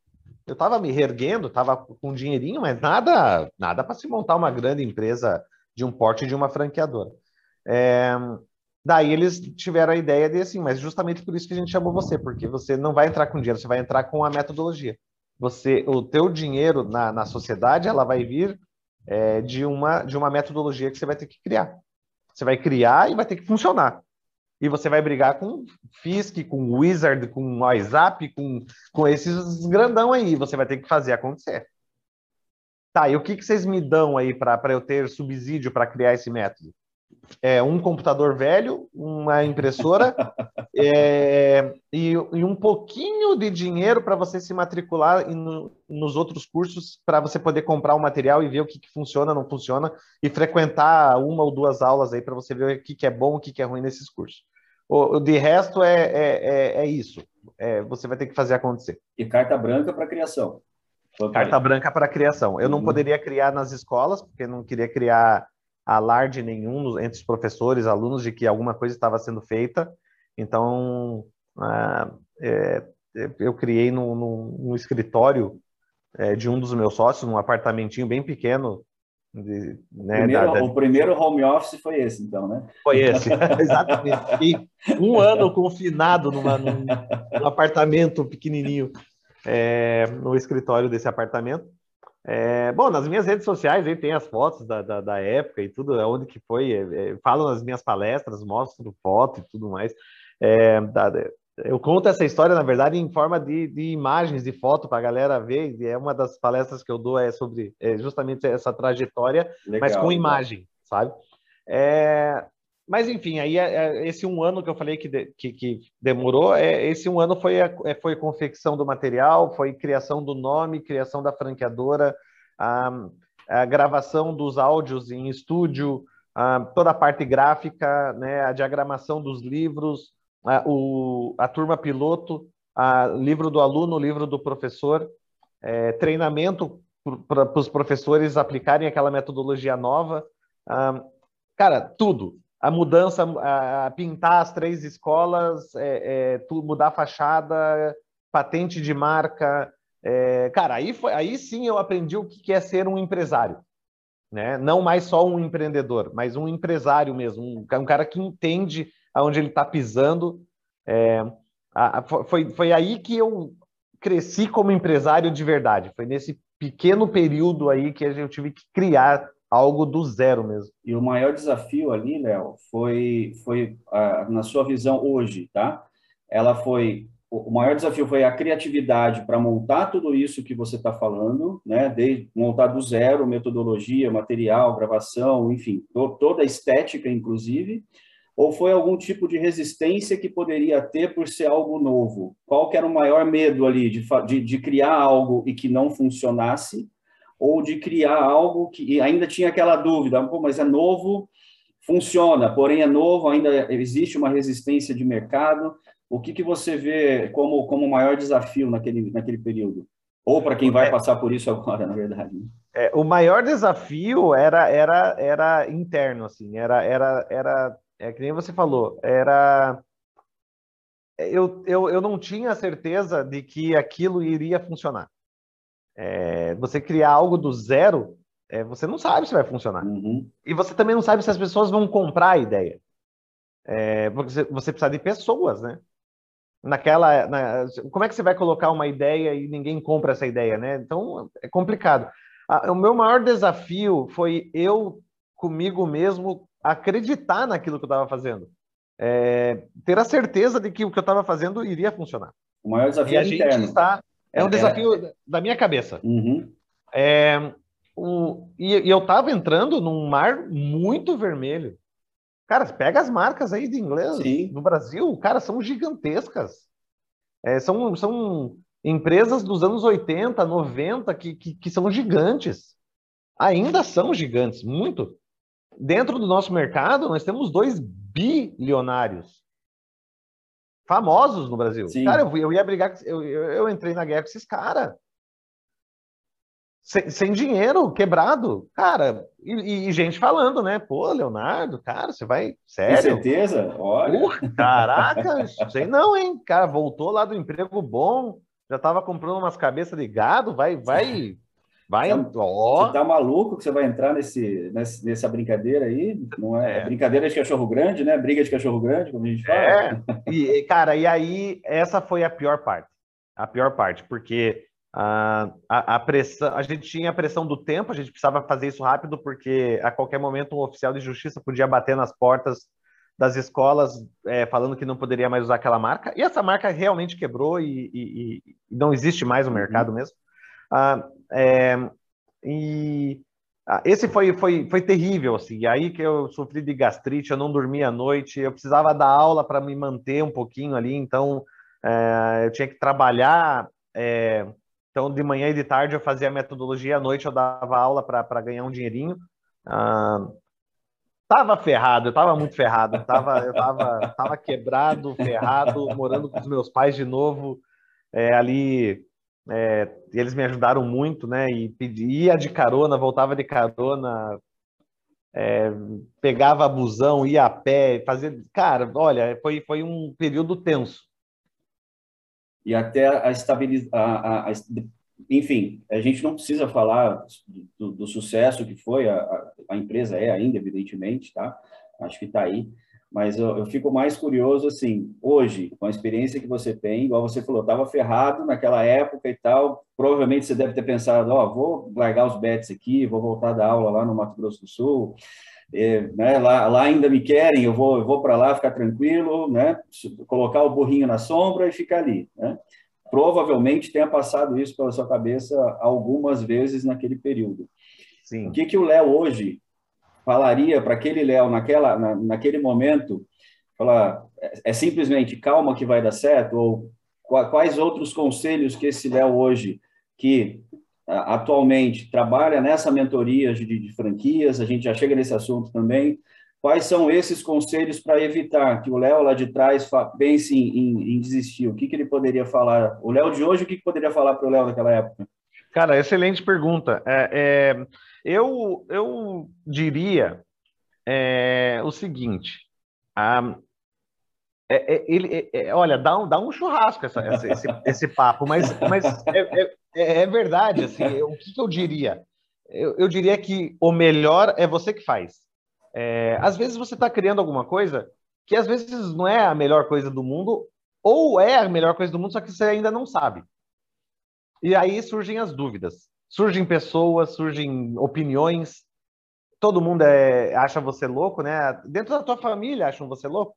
[SPEAKER 2] Eu estava me reerguendo, estava com dinheirinho, mas nada, nada para se montar uma grande empresa de um porte de uma franqueadora. É, Daí eles tiveram a ideia de assim, mas justamente por isso que a gente chamou você, porque você não vai entrar com dinheiro, você vai entrar com a metodologia. Você, o teu dinheiro na, na sociedade, ela vai vir é, de uma de uma metodologia que você vai ter que criar. Você vai criar e vai ter que funcionar. E você vai brigar com Fisk, com Wizard, com WhatsApp, com, com esses grandão aí. Você vai ter que fazer acontecer. Tá, e o que, que vocês me dão aí para eu ter subsídio para criar esse método? É, um computador velho, uma impressora é, e, e, um pouquinho de dinheiro para você se matricular no, nos outros cursos para você poder comprar o material e ver o que, que, funciona, não funciona e frequentar uma ou duas aulas aí para você ver o que, que é bom, o que, que é ruim nesses cursos. O, de resto é, é, é, é isso. É, você vai ter que fazer acontecer.
[SPEAKER 1] E carta branca para criação.
[SPEAKER 2] Carta branca para criação. Eu não uhum. poderia criar nas escolas, porque não queria criar alarde nenhum entre os professores, alunos, de que alguma coisa estava sendo feita. Então, ah, é, eu criei no, no, no escritório é, de um dos meus sócios, num apartamentinho bem pequeno.
[SPEAKER 1] De, né, primeiro, da, da... O primeiro home office foi esse, então, né?
[SPEAKER 2] Foi esse, exatamente. E um ano confinado numa, num, num apartamento pequenininho, é, no escritório desse apartamento. É, bom, nas minhas redes sociais aí tem as fotos da, da, da época e tudo, onde que foi. É, é, falo nas minhas palestras, mostro foto e tudo mais. É, da, eu conto essa história, na verdade, em forma de, de imagens, de foto para a galera ver. E é uma das palestras que eu dou é sobre é, justamente essa trajetória, Legal, mas com imagem, sabe? É, mas enfim, aí é, é, esse um ano que eu falei que, de, que, que, demorou, é, esse um ano foi a, é, foi confecção do material, foi criação do nome, criação da franqueadora, a, a gravação dos áudios em estúdio, a, toda a parte gráfica, né, a diagramação dos livros, a, o, a turma piloto, a, livro do aluno, livro do professor, é, treinamento para os professores aplicarem aquela metodologia nova. cara, tudo, a mudança, a, pintar as três escolas, é, é, mudar a fachada, patente de marca. É, cara, aí, foi, aí sim eu aprendi o que é ser um empresário. Né? Não mais só um empreendedor, mas um empresário mesmo, um, um cara que entende aonde ele está pisando É, a, foi, foi aí que eu cresci como empresário de verdade. Foi nesse pequeno período aí que eu tive que criar algo do zero mesmo.
[SPEAKER 1] E o maior desafio ali, Léo, foi, foi ah, na sua visão hoje, tá? Ela foi o maior desafio foi a criatividade para montar tudo isso que você está falando, né? Montar do zero, metodologia, material, gravação, enfim, to, toda a estética, inclusive. Ou foi algum tipo de resistência que poderia ter por ser algo novo? Qual que era o maior medo ali de, de, de criar algo e que não funcionasse? Ou de criar algo que ainda tinha aquela dúvida, Pô, mas é novo, funciona, porém é novo, ainda existe uma resistência de mercado. O que, que você vê como como maior desafio naquele naquele período? Ou para quem vai é. passar por isso agora, na verdade. Né?
[SPEAKER 2] É, o maior desafio era era era interno, assim, era era era é que nem você falou, era eu, eu, eu não tinha certeza de que aquilo iria funcionar. É, você criar algo do zero, é, você não sabe se vai funcionar. Uhum. E você também não sabe se as pessoas vão comprar a ideia. É, você, você precisa de pessoas, né? naquela. Na, como é que você vai colocar uma ideia e ninguém compra essa ideia, né? Então é complicado. o meu maior desafio foi eu comigo mesmo acreditar naquilo que eu estava fazendo, é, ter a certeza de que o que eu estava fazendo iria funcionar.
[SPEAKER 1] O maior desafio e a
[SPEAKER 2] gente está é um é, desafio é... da minha cabeça. Uhum. É, o, e, e eu estava entrando num mar muito vermelho. Cara, pega as marcas aí de inglês Sim. no Brasil, cara, são gigantescas. É, são, são empresas dos anos 80, 90 que, que, que são gigantes. Ainda são gigantes, muito. Dentro do nosso mercado, nós temos dois bilionários famosos no Brasil. Sim. Cara, eu, eu ia brigar, eu, eu, entrei na guerra com esses caras sem, sem, dinheiro, quebrado, cara, e, e, gente falando, né? Pô, Leonardo, cara, você vai. Sério? Com
[SPEAKER 1] certeza? Olha.
[SPEAKER 2] Uh, caraca, sei não, hein? Cara, voltou lá do emprego bom, já tava comprando umas cabeças de gado, vai, vai. Vai,
[SPEAKER 1] você, ó. Você tá maluco que você vai entrar nesse, nesse, nessa brincadeira aí? Não é, é, brincadeira de cachorro grande, né? Briga de cachorro grande, como a gente fala. É.
[SPEAKER 2] E, cara, e aí essa foi a pior parte. A pior parte, porque a, a, pressão, a gente tinha a pressão do tempo, a gente precisava fazer isso rápido, porque a qualquer momento um oficial de justiça podia bater nas portas das escolas é, falando que não poderia mais usar aquela marca, e essa marca realmente quebrou e, e, e não existe mais o uhum. mercado uhum. mesmo. Ah, é, e ah, esse foi, foi, foi terrível, assim, aí que eu sofri de gastrite, eu não dormia à noite, eu precisava dar aula para me manter um pouquinho ali, então é, eu tinha que trabalhar é, então, de manhã e de tarde eu fazia metodologia, à noite eu dava aula para ganhar um dinheirinho. Ah, tava ferrado, eu tava muito ferrado, tava, eu tava, tava quebrado, ferrado, morando com os meus pais de novo, é, ali, é, eles me ajudaram muito, né, e ia de carona, voltava de carona, é, pegava busão, ia a pé, fazia, cara, olha, foi, foi um período tenso,
[SPEAKER 1] e até a estabilidade, enfim, a gente não precisa falar do, do sucesso que foi, a, a, empresa é ainda, evidentemente, tá? Acho que está aí, mas eu, eu, fico mais curioso, assim, hoje, com a experiência que você tem, igual você falou, estava ferrado naquela época e tal, provavelmente você deve ter pensado, ó, oh, vou largar os bets aqui, vou voltar da aula lá no Mato Grosso do Sul, é, né, lá, lá, ainda me querem, eu vou, eu vou para lá ficar tranquilo, né, colocar o burrinho na sombra e ficar ali. Né? Provavelmente tenha passado isso pela sua cabeça algumas vezes naquele período. Sim. O que, que o Léo hoje falaria para aquele Léo naquela, na, naquele momento? Falar, é, é simplesmente calma que vai dar certo? Ou quais outros conselhos que esse Léo hoje, que atualmente trabalha nessa mentoria de, de, franquias, a gente já chega nesse assunto também. Quais são esses conselhos para evitar que o Léo lá de trás pense em, em, em, desistir? O que, que ele poderia falar? O Léo de hoje, o que, que poderia falar para o Léo naquela época?
[SPEAKER 2] Cara, excelente pergunta. É, é, eu, eu diria é, o seguinte: a, é, é, ele, é, olha, dá um, dá um churrasco essa, essa, esse, esse papo, mas, mas é, verdade. Assim, o que, que eu diria? Eu, eu, diria que o melhor é você que faz. às vezes você está criando alguma coisa que às vezes não é a melhor coisa do mundo, ou é a melhor coisa do mundo, só que você ainda não sabe. E aí surgem as dúvidas. Surgem pessoas, surgem opiniões. Todo mundo é, acha você louco, né? Dentro da tua família acham você louco.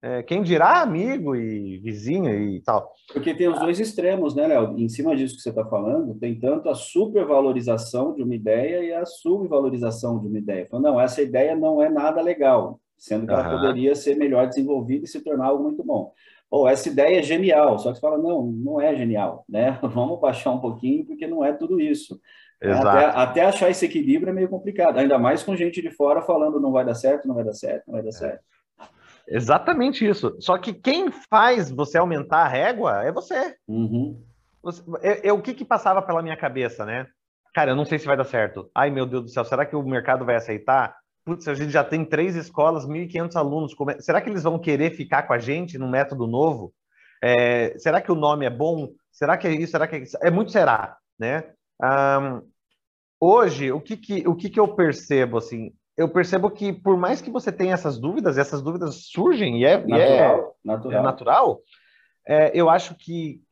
[SPEAKER 2] É, quem dirá amigo e vizinho e tal.
[SPEAKER 1] Porque tem os dois extremos, né, Léo? Em cima disso que você está falando, tem tanto a supervalorização de uma ideia e a subvalorização de uma ideia. Falando, não, essa ideia não é nada legal, sendo que uhum. ela poderia ser melhor desenvolvida e se tornar algo muito bom. Ou essa ideia é genial, só que você fala, não, não é genial, né? Vamos baixar um pouquinho, porque não é tudo isso. Até, até, achar esse equilíbrio é meio complicado, ainda mais com gente de fora falando não vai dar certo, não vai dar certo, não vai dar certo.
[SPEAKER 2] Exatamente isso. Só que quem faz você aumentar a régua é você.
[SPEAKER 1] Uhum.
[SPEAKER 2] você é, é, o que, que passava pela minha cabeça, né? Cara, eu não sei se vai dar certo. Ai, meu Deus do céu, será que o mercado vai aceitar? Putz, a gente já tem três escolas, 1.500 alunos. Como... Será que eles vão querer ficar com a gente no método novo? É... será que o nome é bom? Será que é isso? Será que é isso? É muito será, né? Um... hoje, o que que, o que que eu percebo, assim, eu percebo que por mais que você tenha essas dúvidas, essas dúvidas surgem e é natural, e é, natural. É natural é, eu acho que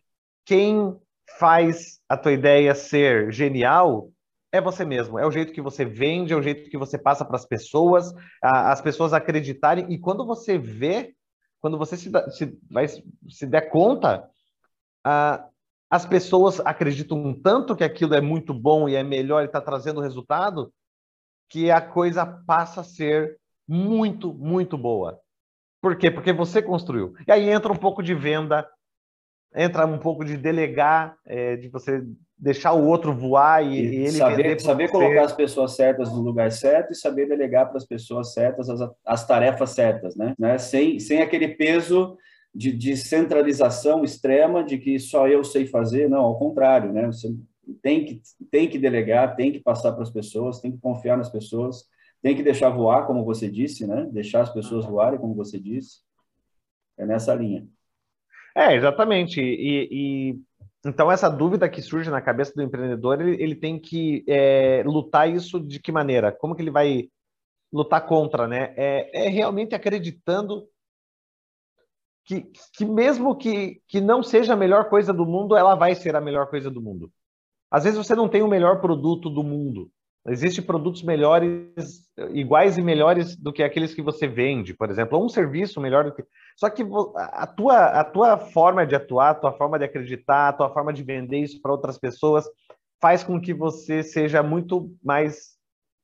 [SPEAKER 2] quem faz a tua ideia ser genial é você mesmo, é o jeito que você vende, é o jeito que você passa para as pessoas, a, as pessoas acreditarem, e quando você vê, quando você se, se, vai, se der conta, a, as pessoas acreditam tanto que aquilo é muito bom e é melhor e está trazendo resultado, que a coisa passa a ser muito, muito boa. Por quê? Porque você construiu. E aí entra um pouco de venda, entra um pouco de delegar, é, de você deixar o outro voar e, e ele
[SPEAKER 1] saber, saber colocar as pessoas certas no lugar certo e saber delegar para as pessoas certas as, as tarefas certas, né? né? Sem, sem aquele peso de, de centralização extrema de que só eu sei fazer, não, ao contrário, né? Você tem que, tem que delegar, tem que passar para as pessoas, tem que confiar nas pessoas, tem que deixar voar, como você disse, né? Deixar as pessoas voarem, como você disse. É nessa linha.
[SPEAKER 2] É, exatamente. E, e então essa dúvida que surge na cabeça do empreendedor, ele, ele tem que é, lutar isso de que maneira? Como que ele vai lutar contra, né? É, é realmente acreditando que, que mesmo que, que não seja a melhor coisa do mundo, ela vai ser a melhor coisa do mundo. Às vezes você não tem o melhor produto do mundo. Existem produtos melhores, iguais e melhores do que aqueles que você vende, por exemplo, ou um serviço melhor do que. Só que a tua, a tua forma de atuar, a tua forma de acreditar, a tua forma de vender isso para outras pessoas faz com que você seja muito mais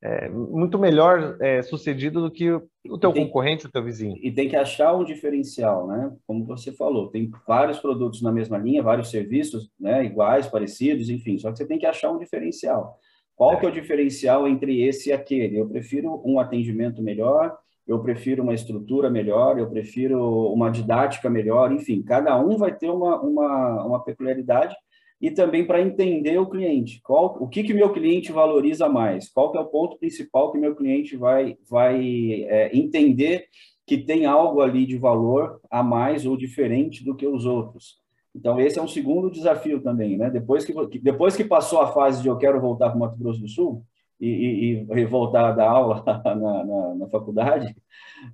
[SPEAKER 2] é, muito melhor é, sucedido do que o teu tem, concorrente, o teu vizinho.
[SPEAKER 1] E tem que achar um diferencial, né? Como você falou, tem vários produtos na mesma linha, vários serviços, né? Iguais, parecidos, enfim. Só que você tem que achar um diferencial. Qual é. que é o diferencial entre esse e aquele? Eu prefiro um atendimento melhor, eu prefiro uma estrutura melhor, eu prefiro uma didática melhor, enfim, cada um vai ter uma, uma, uma peculiaridade e também para entender o cliente. Qual, o que que meu cliente valoriza mais? Qual que é o ponto principal que meu cliente vai, vai é, entender que tem algo ali de valor a mais ou diferente do que os outros? Então, esse é um segundo desafio também, né? Depois que, depois que passou a fase de eu quero voltar para o Mato Grosso do Sul, e, e, e, voltar a dar aula na, na, na faculdade,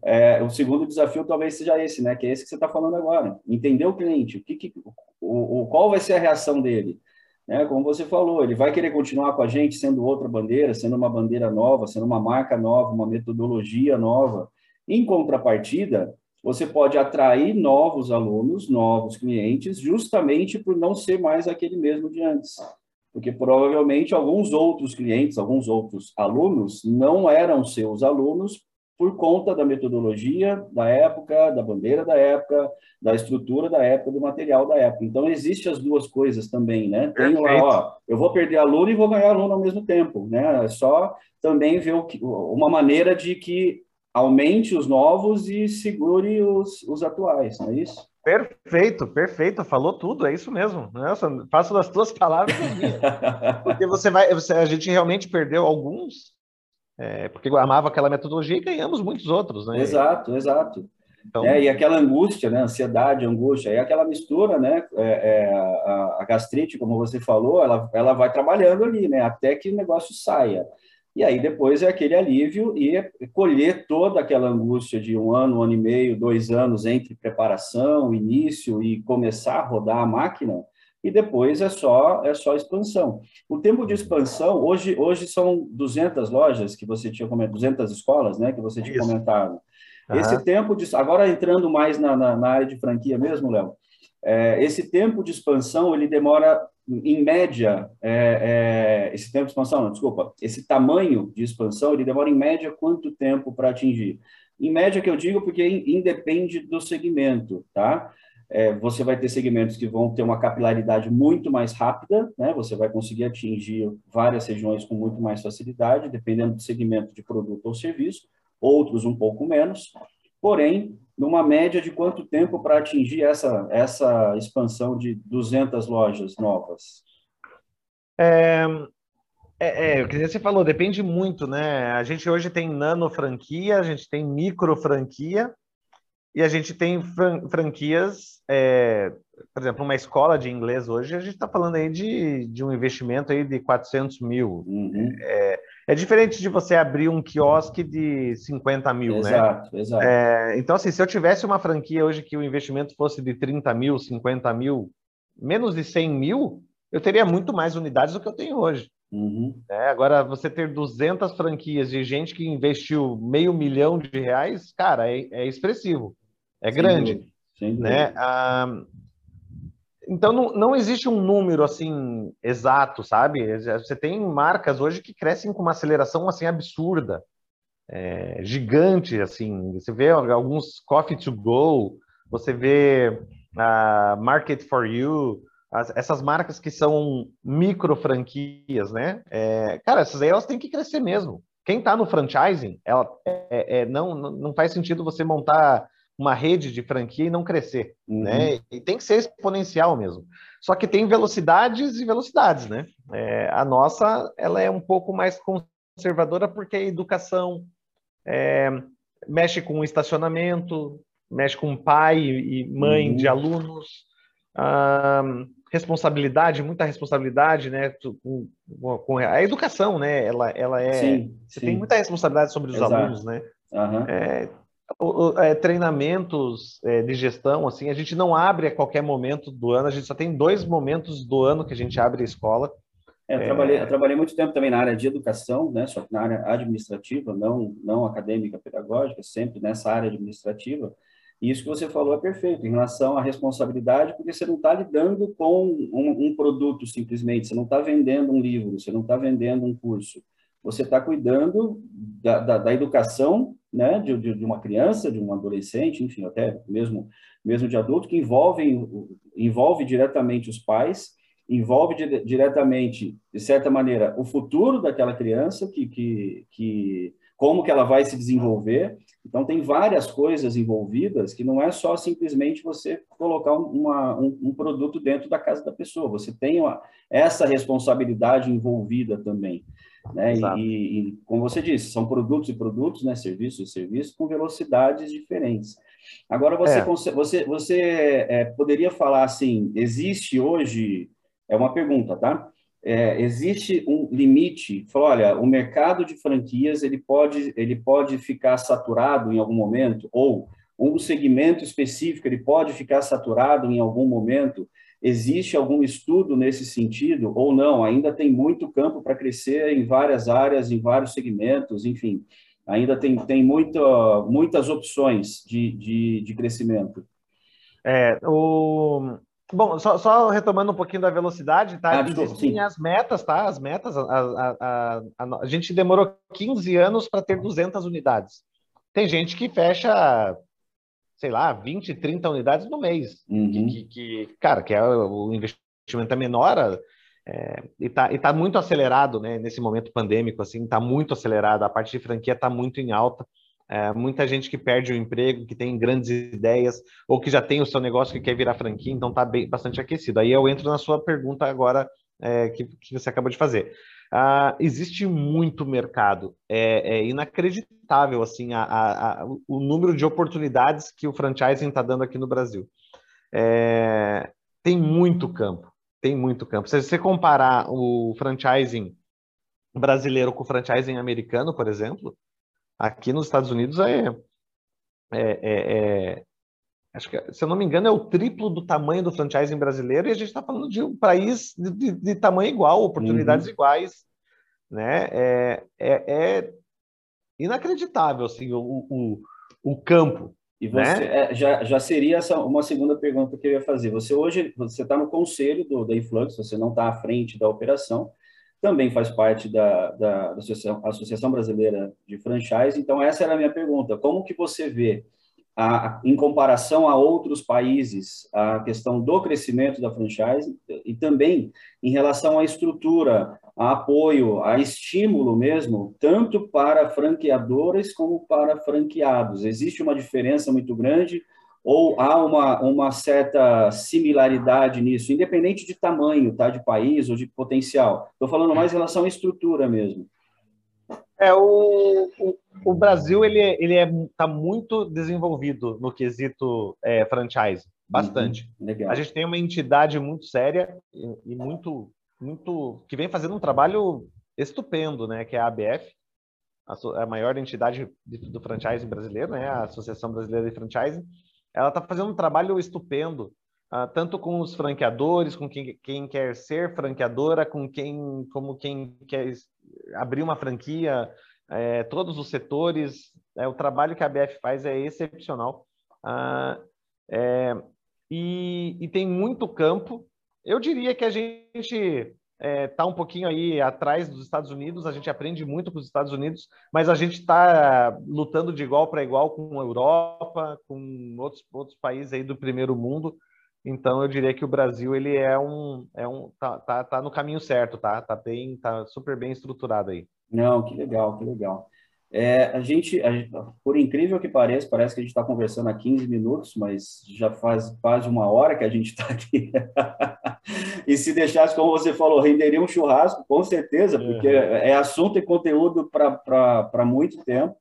[SPEAKER 1] é, o segundo desafio talvez seja esse, né? Que é esse que você está falando agora. Entender o cliente, o que, que o, o, qual vai ser a reação dele. Né? Como você falou, ele vai querer continuar com a gente sendo outra bandeira, sendo uma bandeira nova, sendo uma marca nova, uma metodologia nova. Em contrapartida, você pode atrair novos alunos, novos clientes, justamente por não ser mais aquele mesmo de antes porque provavelmente alguns outros clientes, alguns outros alunos não eram seus alunos por conta da metodologia da época, da bandeira da época, da estrutura da época, do material da época. Então, existem as duas coisas também, né? Tem lá, ó, eu vou perder aluno e vou ganhar aluno ao mesmo tempo, né? É só também ver que, uma maneira de que aumente os novos e segure os, os atuais, não é isso?
[SPEAKER 2] Perfeito, perfeito, falou tudo, é isso mesmo. Nossa, faço das tuas palavras. porque você vai, você, a gente realmente perdeu alguns, é, porque amava aquela metodologia e ganhamos muitos outros, né?
[SPEAKER 1] Exato, exato. Então... É, e aquela angústia, né? Ansiedade, angústia, e aquela mistura, né? É, é, a, a, gastrite, como você falou, ela, ela vai trabalhando ali, né? Até que o negócio saia. E aí depois é aquele alívio e colher toda aquela angústia de um ano, um ano e meio, dois anos entre preparação, início e começar a rodar a máquina, e depois é só é só expansão. O tempo de expansão, hoje, hoje são 200 lojas que você tinha comentado, 200 escolas, né, que você tinha Isso. comentado. Uhum. Esse tempo de agora entrando mais na, na, na área de franquia mesmo, Léo, é, esse tempo de expansão ele demora em média é, é, esse tempo de expansão, não, desculpa, esse tamanho de expansão ele demora em média quanto tempo para atingir? Em média que eu digo porque independe do segmento, tá? é, você vai ter segmentos que vão ter uma capilaridade muito mais rápida, né? Você vai conseguir atingir várias regiões com muito mais facilidade, dependendo do segmento de produto ou serviço, outros um pouco menos. Porém, numa média de quanto tempo para atingir essa, essa expansão de 200 lojas novas?
[SPEAKER 2] É, é, é, o que você falou, depende muito, né? A gente hoje tem nano franquia, a gente tem micro franquia, e a gente tem fran franquias, é, por exemplo, uma escola de inglês hoje, a gente está falando aí de, de um investimento aí de 400 mil. Uhum. É, é, diferente de você abrir um quiosque de 50 mil,
[SPEAKER 1] exato, né? Exato, exato.
[SPEAKER 2] É, então, assim, se eu tivesse uma franquia hoje que o investimento fosse de 30 mil, 50 mil, menos de 100 mil, eu teria muito mais unidades do que eu tenho hoje. Uhum. É, agora, você ter 200 franquias de gente que investiu meio milhão de reais, cara, é, é expressivo é grande, né? Ah, então não, não existe um número assim exato, sabe? Você tem marcas hoje que crescem com uma aceleração assim absurda, é, gigante, assim. Você vê alguns coffee to go, você vê a Market for You, as, essas marcas que são micro franquias, né? É, cara, essas aí elas têm que crescer mesmo. Quem está no franchising, ela é, é, não, não faz sentido você montar uma rede de franquia e não crescer, uhum. né? E tem que ser exponencial mesmo. Só que tem velocidades e velocidades, né? É, a nossa, ela é um pouco mais conservadora porque a educação é, mexe com o estacionamento, mexe com pai e mãe uhum. de alunos, responsabilidade, muita responsabilidade, né? Com, com, a educação, né? Ela, ela é. Sim, você sim. tem muita responsabilidade sobre os Exato. alunos, né? Uhum. É, é, treinamentos é, de gestão, assim, a gente não abre a qualquer momento do ano, a gente só tem dois momentos do ano que a gente abre a escola.
[SPEAKER 1] É, eu, trabalhei, eu trabalhei muito tempo também na área de educação, né, só que na área administrativa, não, não acadêmica, pedagógica, sempre nessa área administrativa. E isso que você falou é perfeito, em relação à responsabilidade, porque você não está lidando com um, um produto simplesmente, você não está vendendo um livro, você não está vendendo um curso, você está cuidando da, da, da, educação né, de, de, uma criança, de um adolescente, enfim, até mesmo, mesmo de adulto, que envolve, envolve diretamente os pais, envolve di, diretamente, de certa maneira, o futuro daquela criança, que, que, que como que ela vai se desenvolver. Então, tem várias coisas envolvidas que não é só simplesmente você colocar uma, um, um produto dentro da casa da pessoa, você tem uma, essa responsabilidade envolvida também. Né? E, e, como você disse, são produtos e produtos, né? serviços e serviços com velocidades diferentes. Agora, você, é. você, você é, poderia falar assim, existe hoje, é uma pergunta, tá? É, existe um limite, fala, olha, o mercado de franquias, ele pode, ele pode ficar saturado em algum momento, ou um segmento específico, ele pode ficar saturado em algum momento, Existe algum estudo nesse sentido ou não? Ainda tem muito campo para crescer em várias áreas, em vários segmentos, enfim, ainda tem, tem muita, muitas opções de, de, de crescimento.
[SPEAKER 2] É, o... Bom, só, só, retomando um pouquinho da velocidade, tá? Ah, Existem sim. as metas, tá? As metas, a, a, a, a, a gente demorou 15 anos para ter 200 unidades. Tem gente que fecha sei lá, 20, 30 unidades no mês. Uhum. Que, que, cara, que é o investimento é menor é, e está e tá muito acelerado, né? Nesse momento pandêmico, assim, está muito acelerado. A parte de franquia está muito em alta. É, muita gente que perde o emprego, que tem grandes ideias, ou que já tem o seu negócio que quer virar franquia, então está bastante aquecido. Aí eu entro na sua pergunta agora é, que, que você acabou de fazer. Uh, existe muito mercado. É, é inacreditável assim a, a, a, o número de oportunidades que o franchising está dando aqui no Brasil. É, tem muito campo, tem muito campo. Se você comparar o franchising brasileiro com franchising americano, por exemplo, aqui nos Estados Unidos é, é, é, é acho que, se eu não me engano, é o triplo do tamanho do franchising brasileiro e a gente está falando de um país de, de, de tamanho igual, oportunidades uhum. iguais, né? É, é, é, inacreditável, assim, o, o, o campo.
[SPEAKER 1] E você né? é, já, já seria essa uma segunda pergunta que eu ia fazer. Você hoje você está no conselho do, da Influx, você não está à frente da operação, também faz parte da, da, da Associação, Associação Brasileira de Franchise. Então essa era a minha pergunta. Como que você vê a, em comparação a outros países, a questão do crescimento da franchise e também em relação à estrutura, a apoio, a estímulo mesmo, tanto para franqueadores como para franqueados. Existe uma diferença muito grande ou há uma, uma certa similaridade nisso, independente de tamanho, tá, de país ou de potencial? Estou falando mais em relação à estrutura mesmo.
[SPEAKER 2] É, o, o, o Brasil ele, ele é, tá muito desenvolvido no quesito é, franchise, bastante. Uhum, a gente tem uma entidade muito séria e, e, muito, muito que vem fazendo um trabalho estupendo, né? Que é a ABF, a, a maior entidade de, do franchise brasileiro, né? A Associação Brasileira de Franchising. Ela está fazendo um trabalho estupendo Uh, tanto com os franqueadores, com quem, quem, quer ser franqueadora, com quem, como quem quer abrir uma franquia, é, todos os setores. É, o trabalho que a BF faz é excepcional. Uh, é, e, e, tem muito campo. Eu diria que a gente está um pouquinho aí atrás dos Estados Unidos, a gente aprende muito com os Estados Unidos, mas a gente está lutando de igual para igual com a Europa, com outros, outros países aí do primeiro mundo. Então eu diria que o Brasil ele é um é um tá, tá, tá no caminho certo, tá? Tá bem, tá super bem estruturado aí.
[SPEAKER 1] Não, que legal, que legal. É, a, gente, a gente, por incrível que pareça, parece que a gente está conversando há 15 minutos, mas já faz quase uma hora que a gente está aqui. e se deixasse, como você falou, renderia um churrasco, com certeza, porque uhum. é assunto e conteúdo para muito tempo.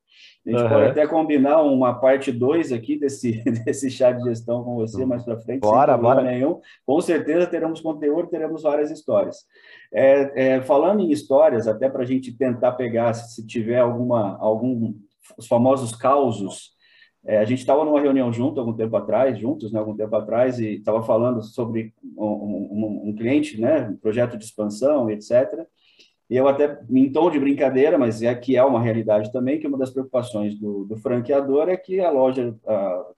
[SPEAKER 1] A gente uhum. pode até combinar uma parte 2 aqui desse, desse chá de gestão com você mais para frente,
[SPEAKER 2] bora, sem bora.
[SPEAKER 1] nenhum. Com certeza teremos conteúdo, teremos várias histórias. É, é, falando em histórias, até para a gente tentar pegar, se tiver alguma, algum, os famosos causos, é, a gente estava numa reunião junto algum tempo atrás, juntos, né, algum tempo atrás, e estava falando sobre um, um, um cliente, né, um projeto de expansão, etc., e eu até, em tom de brincadeira, mas é que é uma realidade também, que uma das preocupações do, do franqueador é que a loja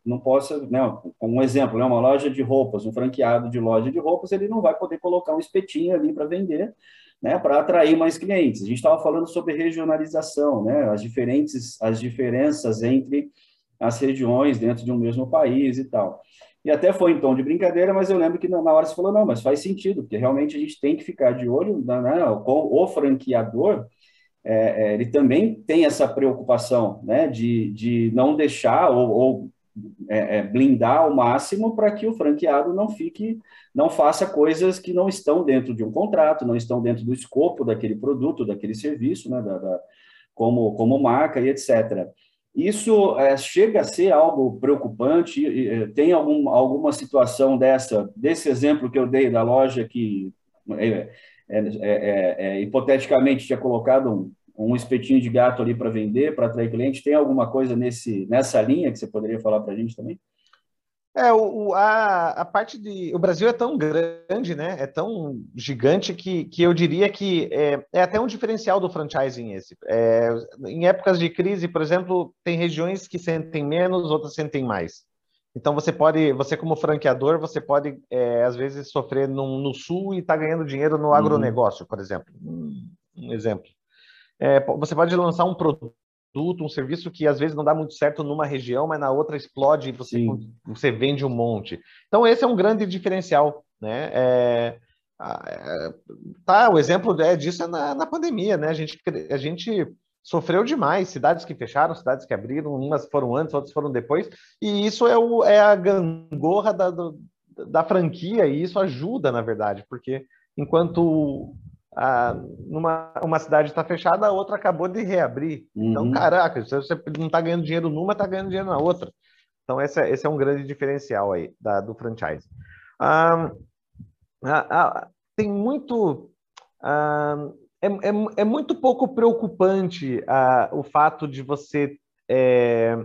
[SPEAKER 1] não possa, né, um exemplo, né, uma loja de roupas, um franqueado de loja de roupas, ele não vai poder colocar um espetinho ali para vender, né, para atrair mais clientes. A gente estava falando sobre regionalização, né, as diferentes, as diferenças entre as regiões dentro de um mesmo país e tal. E até foi em tom de brincadeira, mas eu lembro que na hora você falou, não, mas faz sentido, porque realmente a gente tem que ficar de olho né, né com o franqueador, é, é, ele também tem essa preocupação né, de, de não deixar ou, ou é, é blindar ao máximo para que o franqueado não fique, não faça coisas que não estão dentro de um contrato, não estão dentro do escopo daquele produto, daquele serviço, né, da, da como, como marca e etc. Isso é, chega a ser algo preocupante? Tem algum, alguma situação dessa, desse exemplo que eu dei da loja que é, é, é, é hipoteticamente tinha colocado um, um espetinho de gato ali para vender, para atrair cliente? Tem alguma coisa nesse, nessa linha que você poderia falar para a gente também?
[SPEAKER 2] É, o, a, a parte de. O Brasil é tão grande, né? É tão gigante que, que eu diria que é, é até um diferencial do franchising esse. É, em épocas de crise, por exemplo, tem regiões que sentem menos, outras sentem mais. Então você pode, você como franqueador, você pode é, às vezes sofrer no, no sul e estar tá ganhando dinheiro no uhum. agronegócio, por exemplo. Um, um exemplo. É, você pode lançar um produto produto, um serviço que às vezes não dá muito certo numa região, mas na outra explode e você, você vende um monte. Então, esse é um grande diferencial. Né? É, é, tá, o exemplo é disso é na, na pandemia, né? A gente, a gente sofreu demais, cidades que fecharam, cidades que abriram, umas foram antes, outras foram depois, e isso é, o, é a gangorra da, do, da franquia, e isso ajuda, na verdade, porque enquanto a, numa uma cidade está fechada, a outra acabou de reabrir. Então, uhum. Então, caraca, você não está ganhando dinheiro numa, está ganhando dinheiro na outra. Então, esse é, esse é um grande diferencial aí da, do franchise. Ah, ah, tem muito. É, é, é, muito pouco preocupante o fato de você é,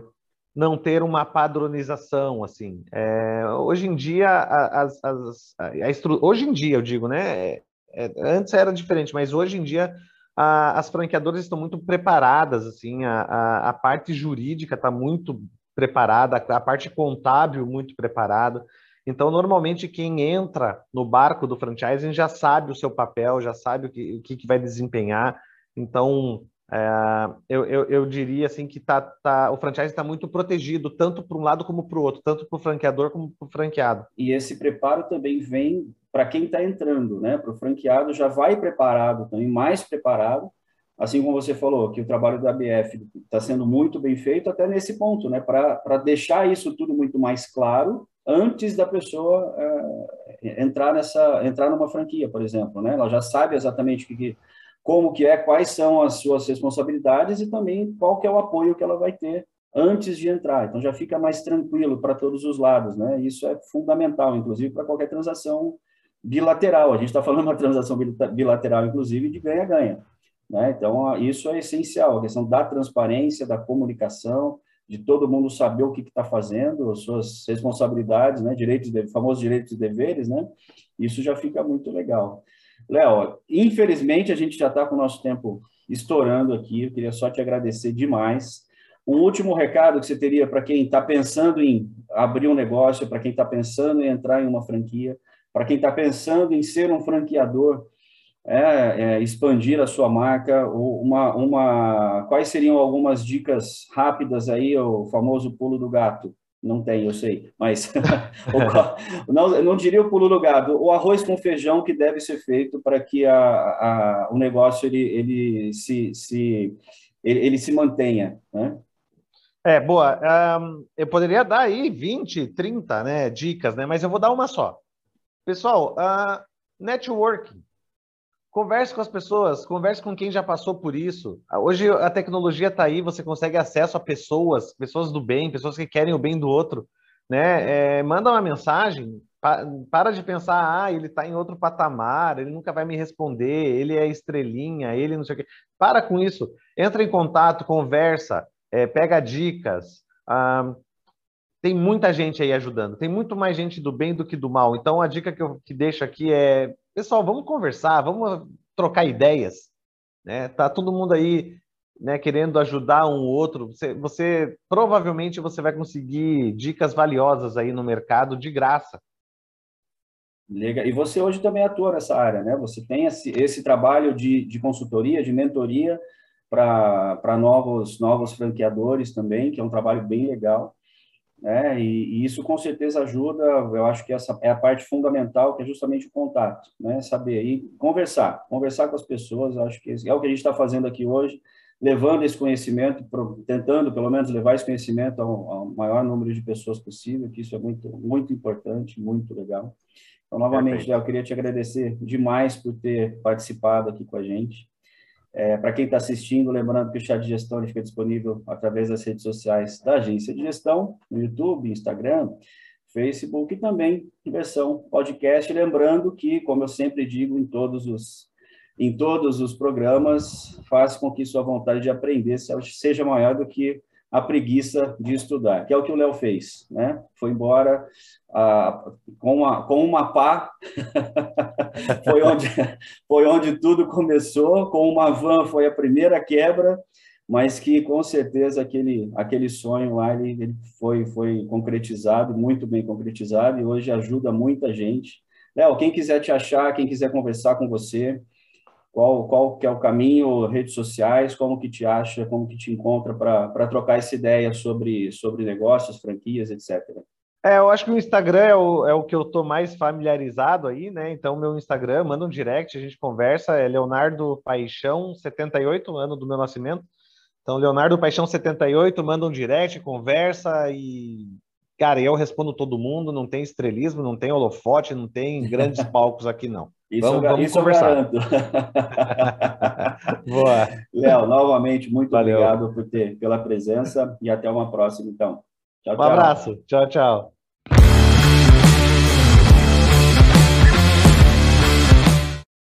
[SPEAKER 2] não ter uma padronização assim. É, hoje em dia, as, as, a, a hoje em dia eu digo, né? É, antes era diferente, mas hoje em dia a, as franqueadoras estão muito preparadas, assim, a, a, a parte jurídica está muito preparada, a parte contábil muito preparada. Então, normalmente, quem entra no barco do franchising já sabe o seu papel, já sabe o que, o que vai desempenhar. Então, é, eu, eu, eu, diria assim que tá, tá, o franchise está muito protegido, tanto para um lado como para o outro, tanto para o franqueador como para o franqueado.
[SPEAKER 1] E esse preparo também vem para quem está entrando, né? Para o franqueado já vai preparado também, mais preparado, assim como você falou, que o trabalho da BF está sendo muito bem feito até nesse ponto, né? Para deixar isso tudo muito mais claro antes da pessoa é, entrar nessa entrar numa franquia, por exemplo, né? Ela já sabe exatamente o que, como que é, quais são as suas responsabilidades e também qual que é o apoio que ela vai ter antes de entrar. Então já fica mais tranquilo para todos os lados, né? Isso é fundamental, inclusive para qualquer transação bilateral. A gente está falando uma transação bilateral, inclusive, de ganha-ganha. Né? Então, isso é essencial, a questão da transparência, da comunicação, de todo mundo saber o que está fazendo, as suas responsabilidades, né? direitos, famosos direitos e deveres, né? Isso já fica muito legal. Léo, infelizmente a gente já está com o nosso tempo estourando aqui, eu queria só te agradecer demais. Um último recado que você teria para quem está pensando em abrir um negócio, para quem está pensando em entrar em uma franquia, para quem está pensando em ser um franqueador, é, é, expandir a sua marca, uma, uma, quais seriam algumas dicas rápidas aí, o famoso pulo do gato? Não tem, eu sei, mas não, não diria o pulo do gato, o arroz com feijão que deve ser feito para que a, a, o negócio ele, ele, se, se, ele, ele se mantenha, né?
[SPEAKER 2] É, boa. Um, eu poderia dar aí 20, 30 né, dicas, né? Mas eu vou dar uma só. Pessoal, uh, networking. Converse com as pessoas, converse com quem já passou por isso. Hoje a tecnologia está aí, você consegue acesso a pessoas, pessoas do bem, pessoas que querem o bem do outro. Né? É, manda uma mensagem, pa, para de pensar, ah, ele está em outro patamar, ele nunca vai me responder, ele é estrelinha, ele não sei o quê. Para com isso, entra em contato, conversa, é, pega dicas. Ah, tem muita gente aí ajudando, tem muito mais gente do bem do que do mal. Então, a dica que eu que deixo aqui é, pessoal, vamos conversar, vamos trocar ideias. Né? Tá todo mundo aí né, querendo ajudar um outro. Você, você provavelmente você vai conseguir dicas valiosas aí no mercado de graça.
[SPEAKER 1] Legal. E você hoje também atua nessa área, né? Você tem esse, esse trabalho de, de consultoria, de mentoria para novos, novos franqueadores também, que é um trabalho bem legal né? E, e, isso com certeza ajuda. Eu acho que essa é a parte fundamental, que é justamente o contato, né? Saber aí conversar, conversar com as pessoas. Acho que é o que a gente está fazendo aqui hoje, levando esse conhecimento, tentando pelo menos levar esse conhecimento ao, ao maior número de pessoas possível. Que isso é muito muito importante, muito legal. Então, novamente, Léo, eu queria te agradecer demais por ter participado aqui com a gente. É, Para quem está assistindo, lembrando que o chat de gestão fica disponível através das redes sociais da agência de gestão, no YouTube, Instagram, Facebook e também em versão podcast. Lembrando que, como eu sempre digo em todos os, em todos os programas, faça com que sua vontade de aprender seja maior do que a preguiça de estudar, que é o que o Léo fez, né? Foi embora com, uma, com uma pá, foi, onde, foi onde tudo começou, com uma van foi a primeira quebra, mas que com certeza aquele, aquele sonho lá ele, ele foi, foi concretizado, muito bem concretizado, e hoje ajuda muita gente. Léo, quem quiser te achar, quem quiser conversar com você, qual, qual que é o caminho, redes sociais, como que te acha, como que te encontra para trocar essa ideia sobre, sobre negócios, franquias, etc.
[SPEAKER 2] É, eu acho que o Instagram é o, é o que eu estou mais familiarizado aí, né? Então, meu Instagram, manda um direct, a gente conversa, é Leonardo Paixão, 78, ano do meu nascimento. Então, Leonardo Paixão 78, manda um direct, conversa e, cara, eu respondo todo mundo, não tem estrelismo, não tem holofote, não tem grandes palcos aqui, não.
[SPEAKER 1] Isso, vamos, vamos isso conversar. Boa. Léo, novamente, muito Valeu. obrigado por ter, pela presença e até uma próxima, então.
[SPEAKER 2] Tchau, um tchau. abraço. Tchau, tchau.